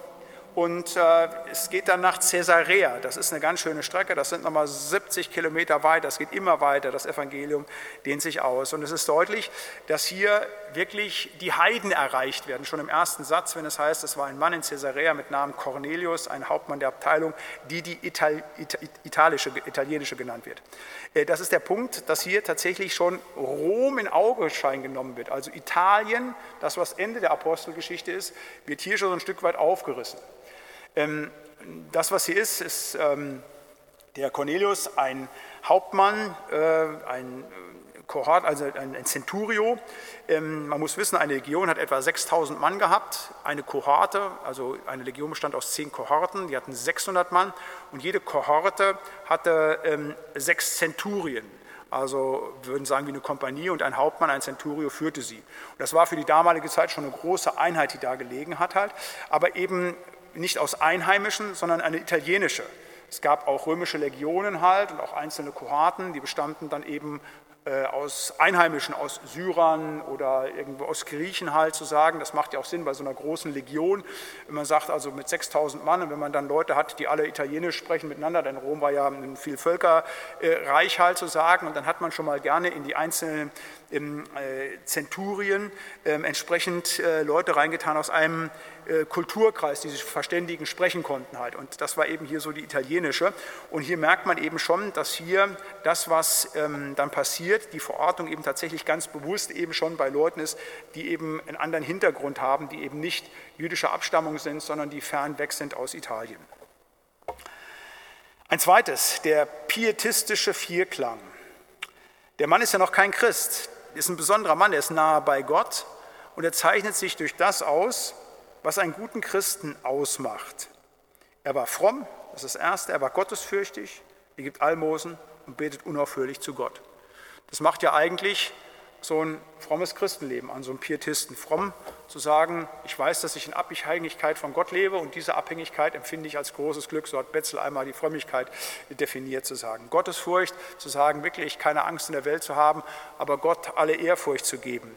und äh, es geht dann nach Caesarea. Das ist eine ganz schöne Strecke. Das sind nochmal 70 Kilometer weit. Das geht immer weiter. Das Evangelium dehnt sich aus. Und es ist deutlich, dass hier wirklich die Heiden erreicht werden. Schon im ersten Satz, wenn es heißt, es war ein Mann in Caesarea mit Namen Cornelius, ein Hauptmann der Abteilung, die die Ital italische, italienische genannt wird. Äh, das ist der Punkt, dass hier tatsächlich schon Rom in Augenschein genommen wird. Also Italien, das was Ende der Apostelgeschichte ist, wird hier schon ein Stück weit aufgerissen. Ähm, das, was hier ist, ist ähm, der Cornelius, ein Hauptmann, äh, ein Kohort, also ein Centurio. Ähm, man muss wissen, eine Legion hat etwa 6000 Mann gehabt. Eine Kohorte, also eine Legion bestand aus zehn Kohorten, die hatten 600 Mann und jede Kohorte hatte sechs Zenturien. Also würden sagen wie eine Kompanie und ein Hauptmann, ein Centurio führte sie. Und das war für die damalige Zeit schon eine große Einheit, die da gelegen hat halt, aber eben nicht aus Einheimischen, sondern eine italienische. Es gab auch römische Legionen halt und auch einzelne Kohorten, die bestanden dann eben äh, aus Einheimischen, aus Syrern oder irgendwo aus Griechen halt zu sagen. Das macht ja auch Sinn bei so einer großen Legion. Wenn man sagt, also mit 6000 Mann und wenn man dann Leute hat, die alle Italienisch sprechen miteinander, denn Rom war ja ein Vielvölkerreich halt zu sagen und dann hat man schon mal gerne in die einzelnen im äh, Zenturien ähm, entsprechend äh, Leute reingetan aus einem äh, Kulturkreis, die sich verständigen, sprechen konnten halt. Und das war eben hier so die italienische. Und hier merkt man eben schon, dass hier das, was ähm, dann passiert, die Verortung eben tatsächlich ganz bewusst eben schon bei Leuten ist, die eben einen anderen Hintergrund haben, die eben nicht jüdischer Abstammung sind, sondern die fernweg sind aus Italien. Ein zweites, der pietistische Vierklang. Der Mann ist ja noch kein Christ, ist ein besonderer Mann, er ist nahe bei Gott und er zeichnet sich durch das aus, was einen guten Christen ausmacht. Er war fromm, das ist das Erste, er war gottesfürchtig, er gibt Almosen und betet unaufhörlich zu Gott. Das macht ja eigentlich so ein frommes Christenleben an, so einen Pietisten. Fromm zu sagen, ich weiß, dass ich in Abhängigkeit von Gott lebe und diese Abhängigkeit empfinde ich als großes Glück. So hat Betzel einmal die Frömmigkeit definiert, zu sagen. Gottesfurcht, zu sagen, wirklich keine Angst in der Welt zu haben, aber Gott alle Ehrfurcht zu geben.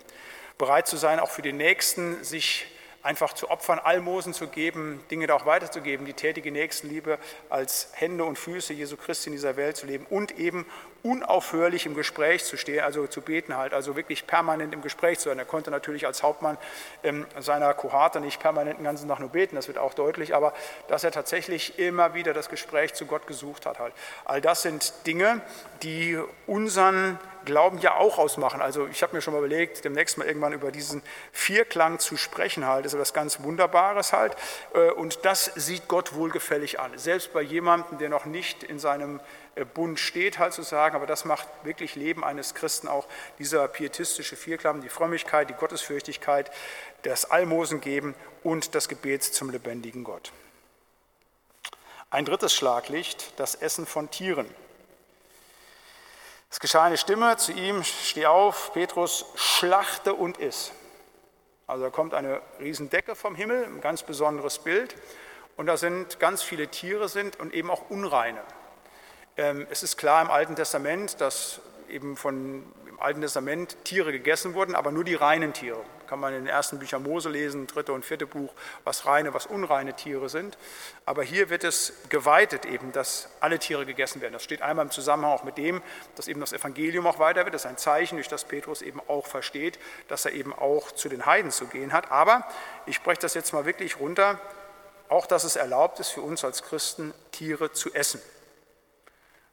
Bereit zu sein, auch für den Nächsten sich einfach zu opfern, Almosen zu geben, Dinge da auch weiterzugeben, die tätige Nächstenliebe als Hände und Füße Jesu Christi in dieser Welt zu leben und eben unaufhörlich im Gespräch zu stehen, also zu beten halt, also wirklich permanent im Gespräch zu sein. Er konnte natürlich als Hauptmann ähm, seiner Kohorte nicht permanent den ganzen Tag nur beten, das wird auch deutlich, aber dass er tatsächlich immer wieder das Gespräch zu Gott gesucht hat halt. All das sind Dinge, die unseren Glauben ja auch ausmachen. Also ich habe mir schon mal überlegt, demnächst mal irgendwann über diesen Vierklang zu sprechen halt, das ist etwas ganz Wunderbares halt. Äh, und das sieht Gott wohlgefällig an. Selbst bei jemandem, der noch nicht in seinem Bund steht halt zu sagen, aber das macht wirklich Leben eines Christen auch, dieser pietistische Vierklang, die Frömmigkeit, die Gottesfürchtigkeit, das Almosen geben und das Gebet zum lebendigen Gott. Ein drittes Schlaglicht, das Essen von Tieren. Es geschah eine Stimme zu ihm, steh auf, Petrus, schlachte und iss. Also da kommt eine Riesendecke vom Himmel, ein ganz besonderes Bild. Und da sind ganz viele Tiere sind und eben auch Unreine. Ähm, es ist klar im Alten Testament, dass eben von im Alten Testament Tiere gegessen wurden, aber nur die reinen Tiere. Kann man in den ersten Büchern Mose lesen, dritte und vierte Buch, was reine, was unreine Tiere sind. Aber hier wird es geweitet eben, dass alle Tiere gegessen werden. Das steht einmal im Zusammenhang auch mit dem, dass eben das Evangelium auch weiter wird. Das ist ein Zeichen, durch das Petrus eben auch versteht, dass er eben auch zu den Heiden zu gehen hat. Aber ich spreche das jetzt mal wirklich runter, auch dass es erlaubt ist für uns als Christen, Tiere zu essen.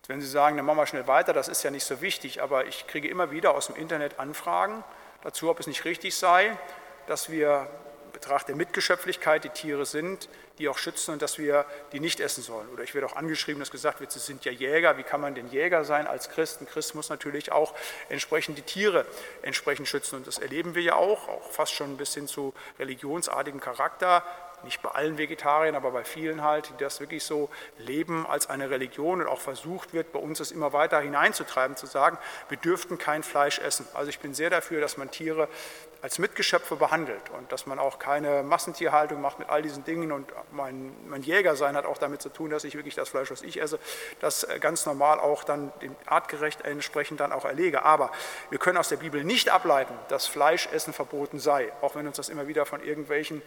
Wenn Sie sagen, dann machen wir schnell weiter, das ist ja nicht so wichtig, aber ich kriege immer wieder aus dem Internet Anfragen dazu, ob es nicht richtig sei, dass wir in Betracht der Mitgeschöpflichkeit die Tiere sind, die auch schützen und dass wir die nicht essen sollen. Oder ich werde auch angeschrieben, dass gesagt wird, sie sind ja Jäger. Wie kann man denn Jäger sein als Christ? Ein Christ muss natürlich auch entsprechend die Tiere entsprechend schützen. Und das erleben wir ja auch, auch fast schon ein bisschen zu religionsartigem Charakter nicht bei allen Vegetariern, aber bei vielen halt, die das wirklich so leben als eine Religion und auch versucht wird, bei uns das immer weiter hineinzutreiben, zu sagen, wir dürften kein Fleisch essen. Also ich bin sehr dafür, dass man Tiere als Mitgeschöpfe behandelt und dass man auch keine Massentierhaltung macht mit all diesen Dingen und mein, mein Jägersein hat auch damit zu tun, dass ich wirklich das Fleisch, was ich esse, das ganz normal auch dann artgerecht entsprechend dann auch erlege. Aber wir können aus der Bibel nicht ableiten, dass Fleischessen verboten sei, auch wenn uns das immer wieder von irgendwelchen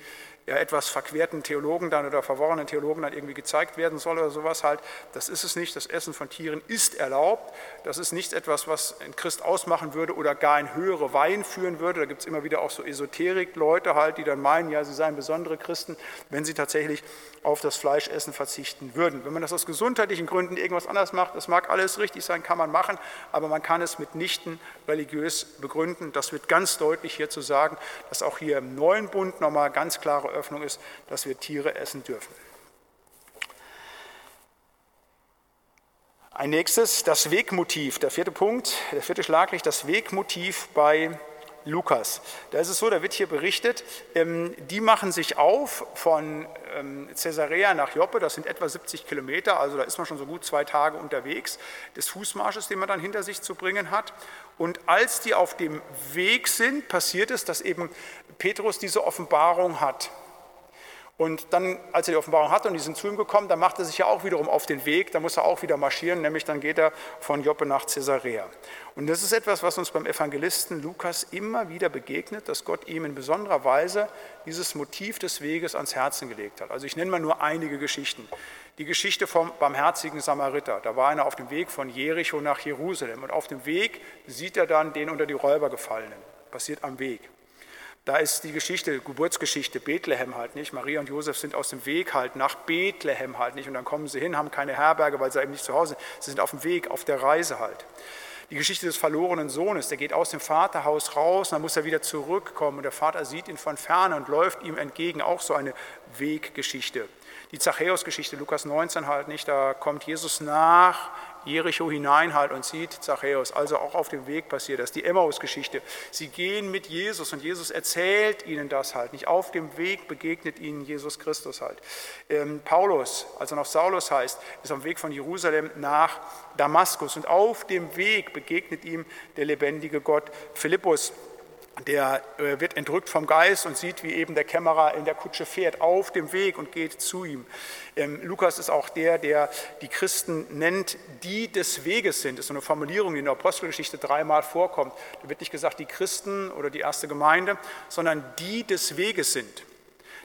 ja, etwas verquerten Theologen dann oder verworrenen Theologen dann irgendwie gezeigt werden soll oder sowas halt. Das ist es nicht. Das Essen von Tieren ist erlaubt. Das ist nicht etwas, was ein Christ ausmachen würde oder gar in höhere Wein führen würde. Da gibt es immer wieder auch so Esoterik-Leute halt, die dann meinen, ja, sie seien besondere Christen, wenn sie tatsächlich auf das Fleischessen verzichten würden. Wenn man das aus gesundheitlichen Gründen irgendwas anders macht, das mag alles richtig sein, kann man machen, aber man kann es mitnichten religiös begründen. Das wird ganz deutlich hier zu sagen, dass auch hier im neuen Bund nochmal ganz klare Öffnung ist, dass wir Tiere essen dürfen. Ein nächstes, das Wegmotiv, der vierte Punkt, der vierte Schlaglicht, das Wegmotiv bei Lukas. Da ist es so, da wird hier berichtet, ähm, die machen sich auf von ähm, Caesarea nach Joppe, das sind etwa 70 Kilometer, also da ist man schon so gut zwei Tage unterwegs, des Fußmarsches, den man dann hinter sich zu bringen hat. Und als die auf dem Weg sind, passiert es, dass eben Petrus diese Offenbarung hat. Und dann, als er die Offenbarung hatte und die sind zu ihm gekommen, dann macht er sich ja auch wiederum auf den Weg, da muss er auch wieder marschieren, nämlich dann geht er von Joppe nach Caesarea. Und das ist etwas, was uns beim Evangelisten Lukas immer wieder begegnet, dass Gott ihm in besonderer Weise dieses Motiv des Weges ans Herzen gelegt hat. Also ich nenne mal nur einige Geschichten. Die Geschichte vom barmherzigen Samariter. Da war einer auf dem Weg von Jericho nach Jerusalem und auf dem Weg sieht er dann den unter die Räuber gefallenen. Passiert am Weg. Da ist die Geschichte, Geburtsgeschichte Bethlehem halt nicht. Maria und Josef sind aus dem Weg halt nach Bethlehem halt nicht. Und dann kommen sie hin, haben keine Herberge, weil sie eben nicht zu Hause sind. Sie sind auf dem Weg, auf der Reise halt. Die Geschichte des verlorenen Sohnes, der geht aus dem Vaterhaus raus, dann muss er wieder zurückkommen und der Vater sieht ihn von ferne und läuft ihm entgegen. Auch so eine Weggeschichte. Die Zachäus-Geschichte, Lukas 19 halt nicht, da kommt Jesus nach Jericho hinein halt und sieht Zachäus. Also auch auf dem Weg passiert das. Die Emmaus-Geschichte. Sie gehen mit Jesus und Jesus erzählt ihnen das halt. Nicht auf dem Weg begegnet ihnen Jesus Christus halt. Ähm, Paulus, also noch Saulus heißt, ist am Weg von Jerusalem nach Damaskus und auf dem Weg begegnet ihm der lebendige Gott. Philippus der äh, wird entrückt vom Geist und sieht, wie eben der Kämmerer in der Kutsche fährt, auf dem Weg und geht zu ihm. Ähm, Lukas ist auch der, der die Christen nennt, die des Weges sind. Das ist so eine Formulierung, die in der Apostelgeschichte dreimal vorkommt. Da wird nicht gesagt, die Christen oder die erste Gemeinde, sondern die des Weges sind.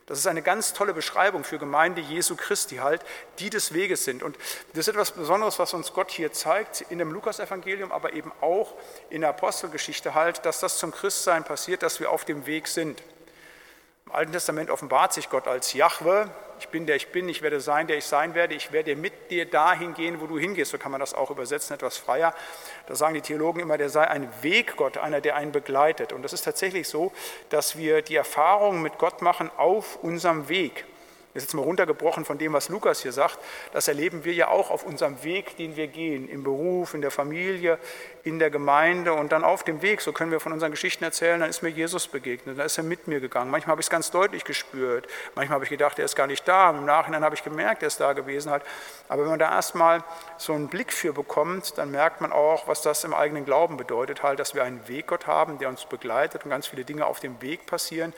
Das ist eine ganz tolle Beschreibung für Gemeinde Jesu Christi halt, die des Weges sind. Und das ist etwas Besonderes, was uns Gott hier zeigt, in dem Lukasevangelium, aber eben auch in der Apostelgeschichte halt, dass das zum Christsein passiert, dass wir auf dem Weg sind. Im Alten Testament offenbart sich Gott als Jahwe, ich bin der ich bin, ich werde sein, der ich sein werde, ich werde mit dir dahin gehen, wo du hingehst. So kann man das auch übersetzen, etwas freier. Da sagen die Theologen immer, der sei ein Weggott, einer, der einen begleitet. Und das ist tatsächlich so, dass wir die Erfahrung mit Gott machen auf unserem Weg. Ist jetzt mal runtergebrochen von dem, was Lukas hier sagt. Das erleben wir ja auch auf unserem Weg, den wir gehen, im Beruf, in der Familie, in der Gemeinde und dann auf dem Weg. So können wir von unseren Geschichten erzählen. Dann ist mir Jesus begegnet, dann ist er mit mir gegangen. Manchmal habe ich es ganz deutlich gespürt. Manchmal habe ich gedacht, er ist gar nicht da. Im Nachhinein habe ich gemerkt, er ist da gewesen. Halt. Aber wenn man da erstmal so einen Blick für bekommt, dann merkt man auch, was das im eigenen Glauben bedeutet, halt, dass wir einen Weggott haben, der uns begleitet und ganz viele Dinge auf dem Weg passieren,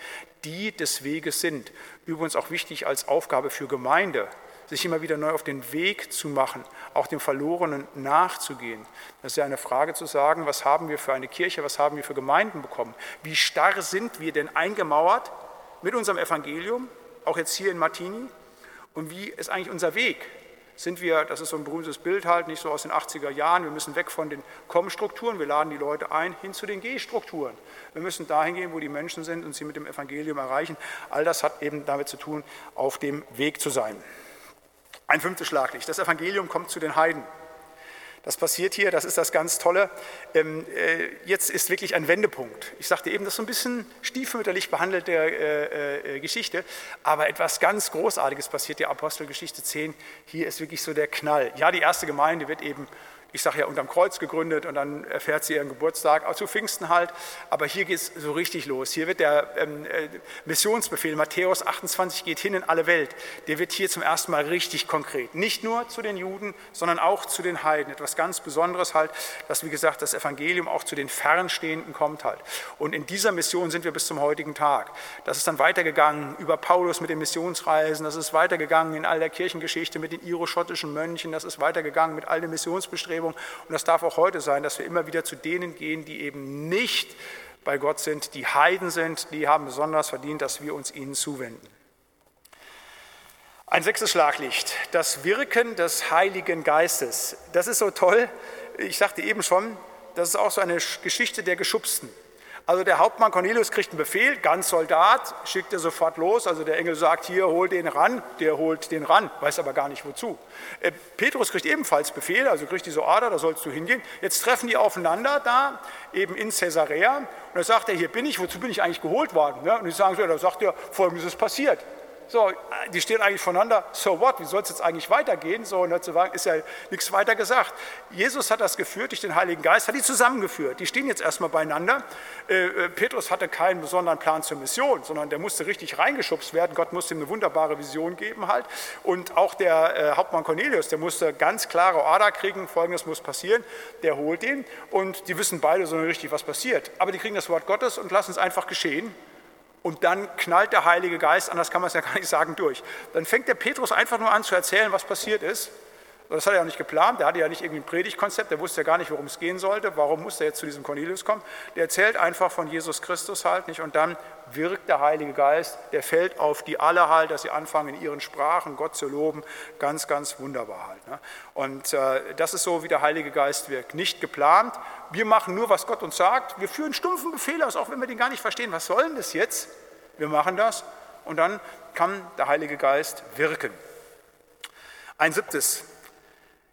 die des Weges sind. Übrigens auch wichtig als Aufgabe für Gemeinde, sich immer wieder neu auf den Weg zu machen, auch dem Verlorenen nachzugehen. Das ist ja eine Frage zu sagen, was haben wir für eine Kirche, was haben wir für Gemeinden bekommen? Wie starr sind wir denn eingemauert mit unserem Evangelium, auch jetzt hier in Martini? Und wie ist eigentlich unser Weg? Sind wir, das ist so ein berühmtes Bild halt, nicht so aus den 80er Jahren, wir müssen weg von den Komm-Strukturen, wir laden die Leute ein, hin zu den Geh-Strukturen. Wir müssen dahin gehen, wo die Menschen sind und sie mit dem Evangelium erreichen. All das hat eben damit zu tun, auf dem Weg zu sein. Ein fünftes Schlaglicht. Das Evangelium kommt zu den Heiden. Das passiert hier, das ist das ganz Tolle. Ähm, äh, jetzt ist wirklich ein Wendepunkt. Ich sagte eben, das ist so ein bisschen stiefmütterlich behandelte äh, äh, Geschichte, aber etwas ganz Großartiges passiert, die Apostelgeschichte 10. Hier ist wirklich so der Knall. Ja, die erste Gemeinde wird eben ich sage ja, unterm Kreuz gegründet und dann erfährt sie ihren Geburtstag, auch zu Pfingsten halt. Aber hier geht es so richtig los. Hier wird der ähm, äh, Missionsbefehl, Matthäus 28 geht hin in alle Welt, der wird hier zum ersten Mal richtig konkret. Nicht nur zu den Juden, sondern auch zu den Heiden. Etwas ganz Besonderes halt, dass, wie gesagt, das Evangelium auch zu den Fernstehenden kommt halt. Und in dieser Mission sind wir bis zum heutigen Tag. Das ist dann weitergegangen über Paulus mit den Missionsreisen, das ist weitergegangen in all der Kirchengeschichte mit den iroschottischen Mönchen, das ist weitergegangen mit all den Missionsbestrebungen Vergebung. Und das darf auch heute sein, dass wir immer wieder zu denen gehen, die eben nicht bei Gott sind, die Heiden sind, die haben besonders verdient, dass wir uns ihnen zuwenden. Ein sechstes Schlaglicht, das Wirken des Heiligen Geistes. Das ist so toll. Ich sagte eben schon, das ist auch so eine Geschichte der Geschubsten. Also der Hauptmann Cornelius kriegt einen Befehl, ganz Soldat, schickt er sofort los. Also der Engel sagt, hier, hol den ran, der holt den ran, weiß aber gar nicht wozu. Äh, Petrus kriegt ebenfalls Befehl, also kriegt diese Order, da sollst du hingehen. Jetzt treffen die aufeinander da, eben in Caesarea. Und dann sagt er, hier bin ich, wozu bin ich eigentlich geholt worden? Ne? Und die sagen so, da sagt er, folgendes ist passiert. So, die stehen eigentlich voneinander, so what, wie soll es jetzt eigentlich weitergehen? So, und dazu ist ja nichts weiter gesagt. Jesus hat das geführt durch den Heiligen Geist, hat die zusammengeführt. Die stehen jetzt erstmal beieinander. Äh, äh, Petrus hatte keinen besonderen Plan zur Mission, sondern der musste richtig reingeschubst werden. Gott musste ihm eine wunderbare Vision geben halt. Und auch der äh, Hauptmann Cornelius, der musste ganz klare Order kriegen, folgendes muss passieren. Der holt ihn und die wissen beide so richtig, was passiert. Aber die kriegen das Wort Gottes und lassen es einfach geschehen. Und dann knallt der Heilige Geist, anders kann man es ja gar nicht sagen, durch. Dann fängt der Petrus einfach nur an zu erzählen, was passiert ist. Das hat er ja nicht geplant, der hatte ja nicht irgendwie ein Predigtkonzept, der wusste ja gar nicht, worum es gehen sollte, warum musste er jetzt zu diesem Cornelius kommen. Der erzählt einfach von Jesus Christus halt nicht und dann wirkt der Heilige Geist, der fällt auf die alle halt, dass sie anfangen in ihren Sprachen Gott zu loben, ganz, ganz wunderbar halt. Ne? Und äh, das ist so, wie der Heilige Geist wirkt, nicht geplant. Wir machen nur, was Gott uns sagt, wir führen stumpfen Befehl aus, auch wenn wir den gar nicht verstehen, was soll denn das jetzt? Wir machen das und dann kann der Heilige Geist wirken. Ein siebtes,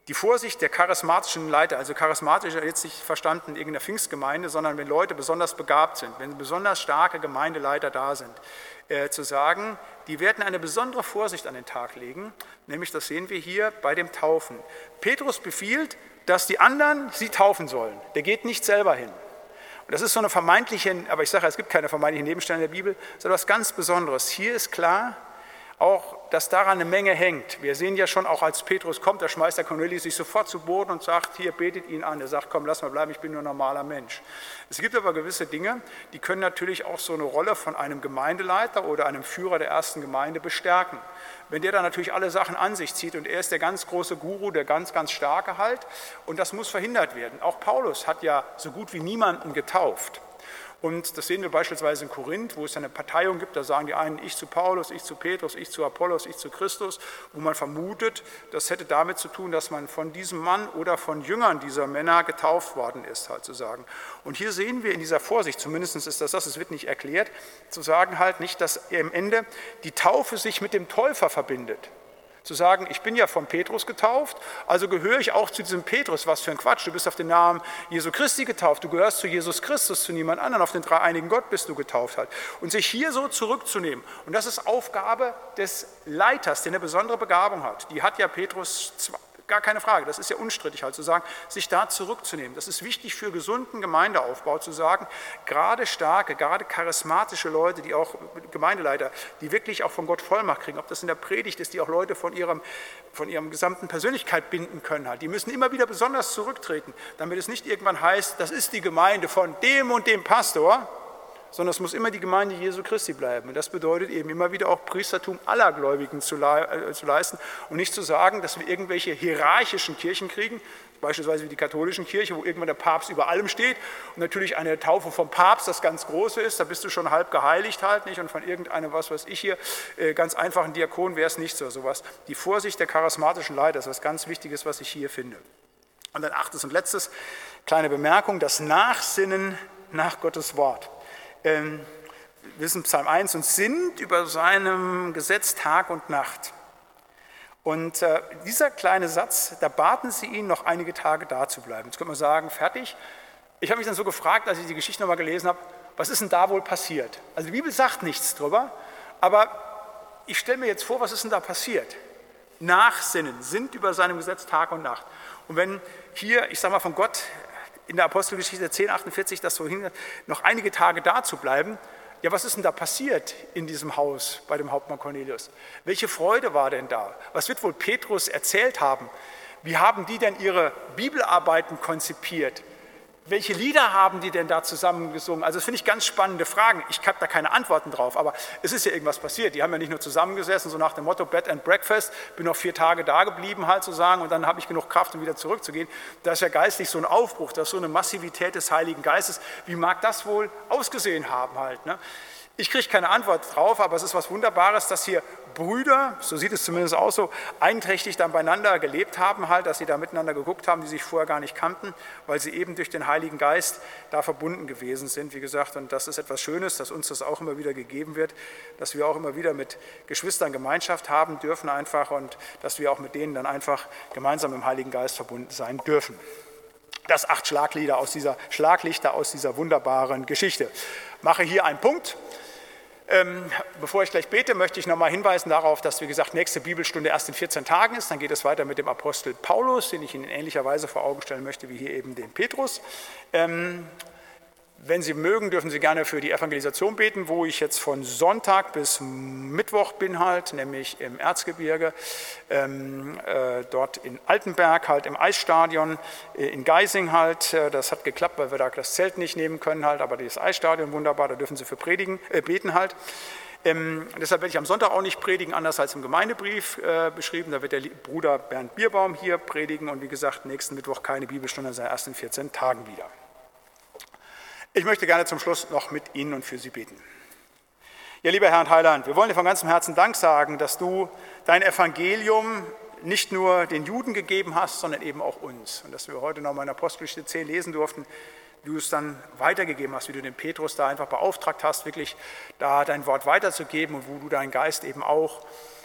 die Vorsicht der charismatischen Leiter, also charismatisch jetzt nicht verstanden in irgendeiner Pfingstgemeinde, sondern wenn Leute besonders begabt sind, wenn besonders starke Gemeindeleiter da sind, äh, zu sagen, die werden eine besondere Vorsicht an den Tag legen, nämlich das sehen wir hier bei dem Taufen. Petrus befiehlt, dass die anderen sie taufen sollen. Der geht nicht selber hin. Und das ist so eine vermeintliche, aber ich sage, es gibt keine vermeintlichen Nebenstellen in der Bibel, sondern was ganz Besonderes. Hier ist klar, auch, dass daran eine Menge hängt. Wir sehen ja schon, auch als Petrus kommt, da schmeißt der Cornelius sich sofort zu Boden und sagt, hier, betet ihn an. Er sagt, komm, lass mal bleiben, ich bin nur ein normaler Mensch. Es gibt aber gewisse Dinge, die können natürlich auch so eine Rolle von einem Gemeindeleiter oder einem Führer der ersten Gemeinde bestärken. Wenn der dann natürlich alle Sachen an sich zieht und er ist der ganz große Guru, der ganz, ganz starke halt, und das muss verhindert werden. Auch Paulus hat ja so gut wie niemanden getauft. Und das sehen wir beispielsweise in Korinth, wo es eine Parteiung gibt, da sagen die einen, ich zu Paulus, ich zu Petrus, ich zu Apollos, ich zu Christus, wo man vermutet, das hätte damit zu tun, dass man von diesem Mann oder von Jüngern dieser Männer getauft worden ist, halt zu sagen. Und hier sehen wir in dieser Vorsicht, zumindest ist das das, es wird nicht erklärt, zu sagen halt nicht, dass am Ende die Taufe sich mit dem Täufer verbindet. Zu sagen, ich bin ja von Petrus getauft, also gehöre ich auch zu diesem Petrus. Was für ein Quatsch, du bist auf den Namen Jesu Christi getauft, du gehörst zu Jesus Christus, zu niemand anderem, auf den dreieinigen Gott bist du getauft halt. Und sich hier so zurückzunehmen, und das ist Aufgabe des Leiters, der eine besondere Begabung hat. Die hat ja Petrus Gar keine Frage, das ist ja unstrittig halt zu sagen, sich da zurückzunehmen. Das ist wichtig für gesunden Gemeindeaufbau zu sagen, gerade starke, gerade charismatische Leute, die auch Gemeindeleiter, die wirklich auch von Gott Vollmacht kriegen, ob das in der Predigt ist, die auch Leute von ihrem, von ihrem gesamten Persönlichkeit binden können halt, die müssen immer wieder besonders zurücktreten, damit es nicht irgendwann heißt, das ist die Gemeinde von dem und dem Pastor, sondern es muss immer die Gemeinde Jesu Christi bleiben. Und das bedeutet eben immer wieder auch Priestertum aller Gläubigen zu, zu leisten und nicht zu sagen, dass wir irgendwelche hierarchischen Kirchen kriegen, beispielsweise wie die katholischen Kirche, wo irgendwann der Papst über allem steht und natürlich eine Taufe vom Papst das ganz Große ist, da bist du schon halb geheiligt halt nicht und von irgendeinem, was weiß ich hier, äh, ganz einfachen Diakon wäre es nicht so sowas. Die Vorsicht der charismatischen Leiter ist was ganz Wichtiges, was ich hier finde. Und dann achtes und letztes, kleine Bemerkung, das Nachsinnen nach Gottes Wort ähm, wissen Psalm 1, und sind über seinem Gesetz Tag und Nacht. Und äh, dieser kleine Satz, da baten sie ihn, noch einige Tage da zu bleiben. Jetzt könnte man sagen, fertig. Ich habe mich dann so gefragt, als ich die Geschichte nochmal gelesen habe, was ist denn da wohl passiert? Also die Bibel sagt nichts drüber, aber ich stelle mir jetzt vor, was ist denn da passiert? Nachsinnen, sind über seinem Gesetz Tag und Nacht. Und wenn hier, ich sage mal, von Gott in der Apostelgeschichte 1048 das so hin, noch einige Tage da zu bleiben. Ja, was ist denn da passiert in diesem Haus bei dem Hauptmann Cornelius? Welche Freude war denn da? Was wird wohl Petrus erzählt haben? Wie haben die denn ihre Bibelarbeiten konzipiert? Welche Lieder haben die denn da zusammengesungen? Also das finde ich ganz spannende Fragen. Ich habe da keine Antworten drauf, aber es ist ja irgendwas passiert. Die haben ja nicht nur zusammengesessen, so nach dem Motto Bed and Breakfast, bin noch vier Tage da geblieben halt sozusagen und dann habe ich genug Kraft, um wieder zurückzugehen. Da ist ja geistlich so ein Aufbruch, da ist so eine Massivität des Heiligen Geistes. Wie mag das wohl ausgesehen haben halt? Ne? Ich kriege keine Antwort drauf, aber es ist was Wunderbares, dass hier Brüder, so sieht es zumindest aus so, einträchtig dann beieinander gelebt haben, halt, dass sie da miteinander geguckt haben, die sich vorher gar nicht kannten, weil sie eben durch den Heiligen Geist da verbunden gewesen sind, wie gesagt. Und das ist etwas Schönes, dass uns das auch immer wieder gegeben wird, dass wir auch immer wieder mit Geschwistern Gemeinschaft haben dürfen einfach und dass wir auch mit denen dann einfach gemeinsam im Heiligen Geist verbunden sein dürfen. Das acht Schlaglieder aus dieser, Schlaglichter aus dieser wunderbaren Geschichte. Mache hier einen Punkt. Ähm, bevor ich gleich bete, möchte ich nochmal hinweisen darauf, dass, wie gesagt, nächste Bibelstunde erst in 14 Tagen ist. Dann geht es weiter mit dem Apostel Paulus, den ich Ihnen in ähnlicher Weise vor Augen stellen möchte wie hier eben den Petrus. Ähm, Wenn Sie mögen, dürfen Sie gerne für die Evangelisation beten, wo ich jetzt von Sonntag bis Mittwoch bin halt, nämlich im Erzgebirge, ähm, äh, dort in Altenberg halt im Eisstadion, äh, in Geising halt. Äh, das hat geklappt, weil wir da das Zelt nicht nehmen können halt, aber das Eisstadion wunderbar, da dürfen Sie für predigen, äh, beten halt. Ähm, deshalb werde ich am Sonntag auch nicht predigen, anders als im Gemeindebrief äh, beschrieben. Da wird der Bruder Bernd Bierbaum hier predigen und wie gesagt, nächsten Mittwoch keine Bibelstunde, sondern erst in 14 Tagen wieder. Ich möchte gerne zum Schluss noch mit Ihnen und für Sie beten. Ja, lieber Herr und Heiland, wir wollen dir von ganzem Herzen Dank sagen, dass du dein Evangelium nicht nur den Juden gegeben hast, sondern eben auch uns. Und dass wir heute noch mal in Apostelgeschichte 10 lesen durften, wie du es dann weitergegeben hast, wie du den Petrus da einfach beauftragt hast, wirklich da dein Wort weiterzugeben und wo du deinen Geist eben auch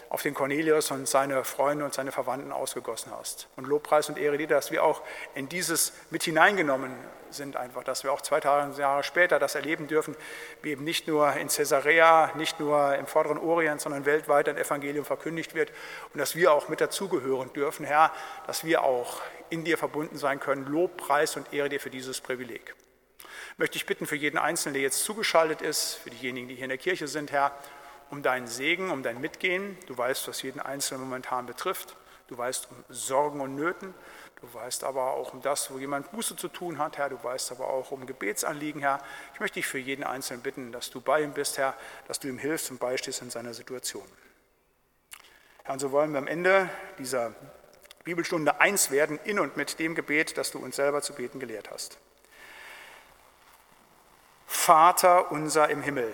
auf den Cornelius und seine Freunde und seine Verwandten ausgegossen hast. Und Lobpreis und Ehre dir, dass wir auch in dieses mit hineingenommen sind einfach, dass wir auch 2000 Jahre später das erleben dürfen, wie eben nicht nur in Caesarea, nicht nur im vorderen Orient, sondern weltweit ein Evangelium verkündigt wird und dass wir auch mit dazugehören dürfen, Herr, dass wir auch in dir verbunden sein können. Lobpreis und Ehre dir für dieses Privileg. Möchte ich bitten für jeden Einzelnen, der jetzt zugeschaltet ist, für diejenigen, die hier in der Kirche sind, Herr, um deinen Segen, um dein Mitgehen. Du weißt, was jeden Einzelnen momentan betrifft. Du weißt um Sorgen und Nöten. Du weißt aber auch um das, wo jemand Buße zu tun hat, Herr. Du weißt aber auch um Gebetsanliegen, Herr. Ich möchte dich für jeden Einzelnen bitten, dass du bei ihm bist, Herr, dass du ihm hilfst und beistehst in seiner Situation. Herr, und so wollen wir am Ende dieser Bibelstunde eins werden in und mit dem Gebet, das du uns selber zu beten gelehrt hast. Vater unser im Himmel,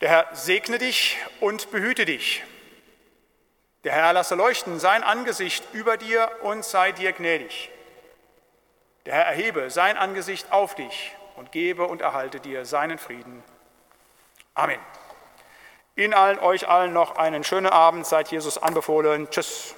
Der Herr segne dich und behüte dich. Der Herr lasse leuchten sein Angesicht über dir und sei dir gnädig. Der Herr erhebe sein Angesicht auf dich und gebe und erhalte dir seinen Frieden. Amen. Ihnen allen, euch allen noch einen schönen Abend. Seid Jesus anbefohlen. Tschüss.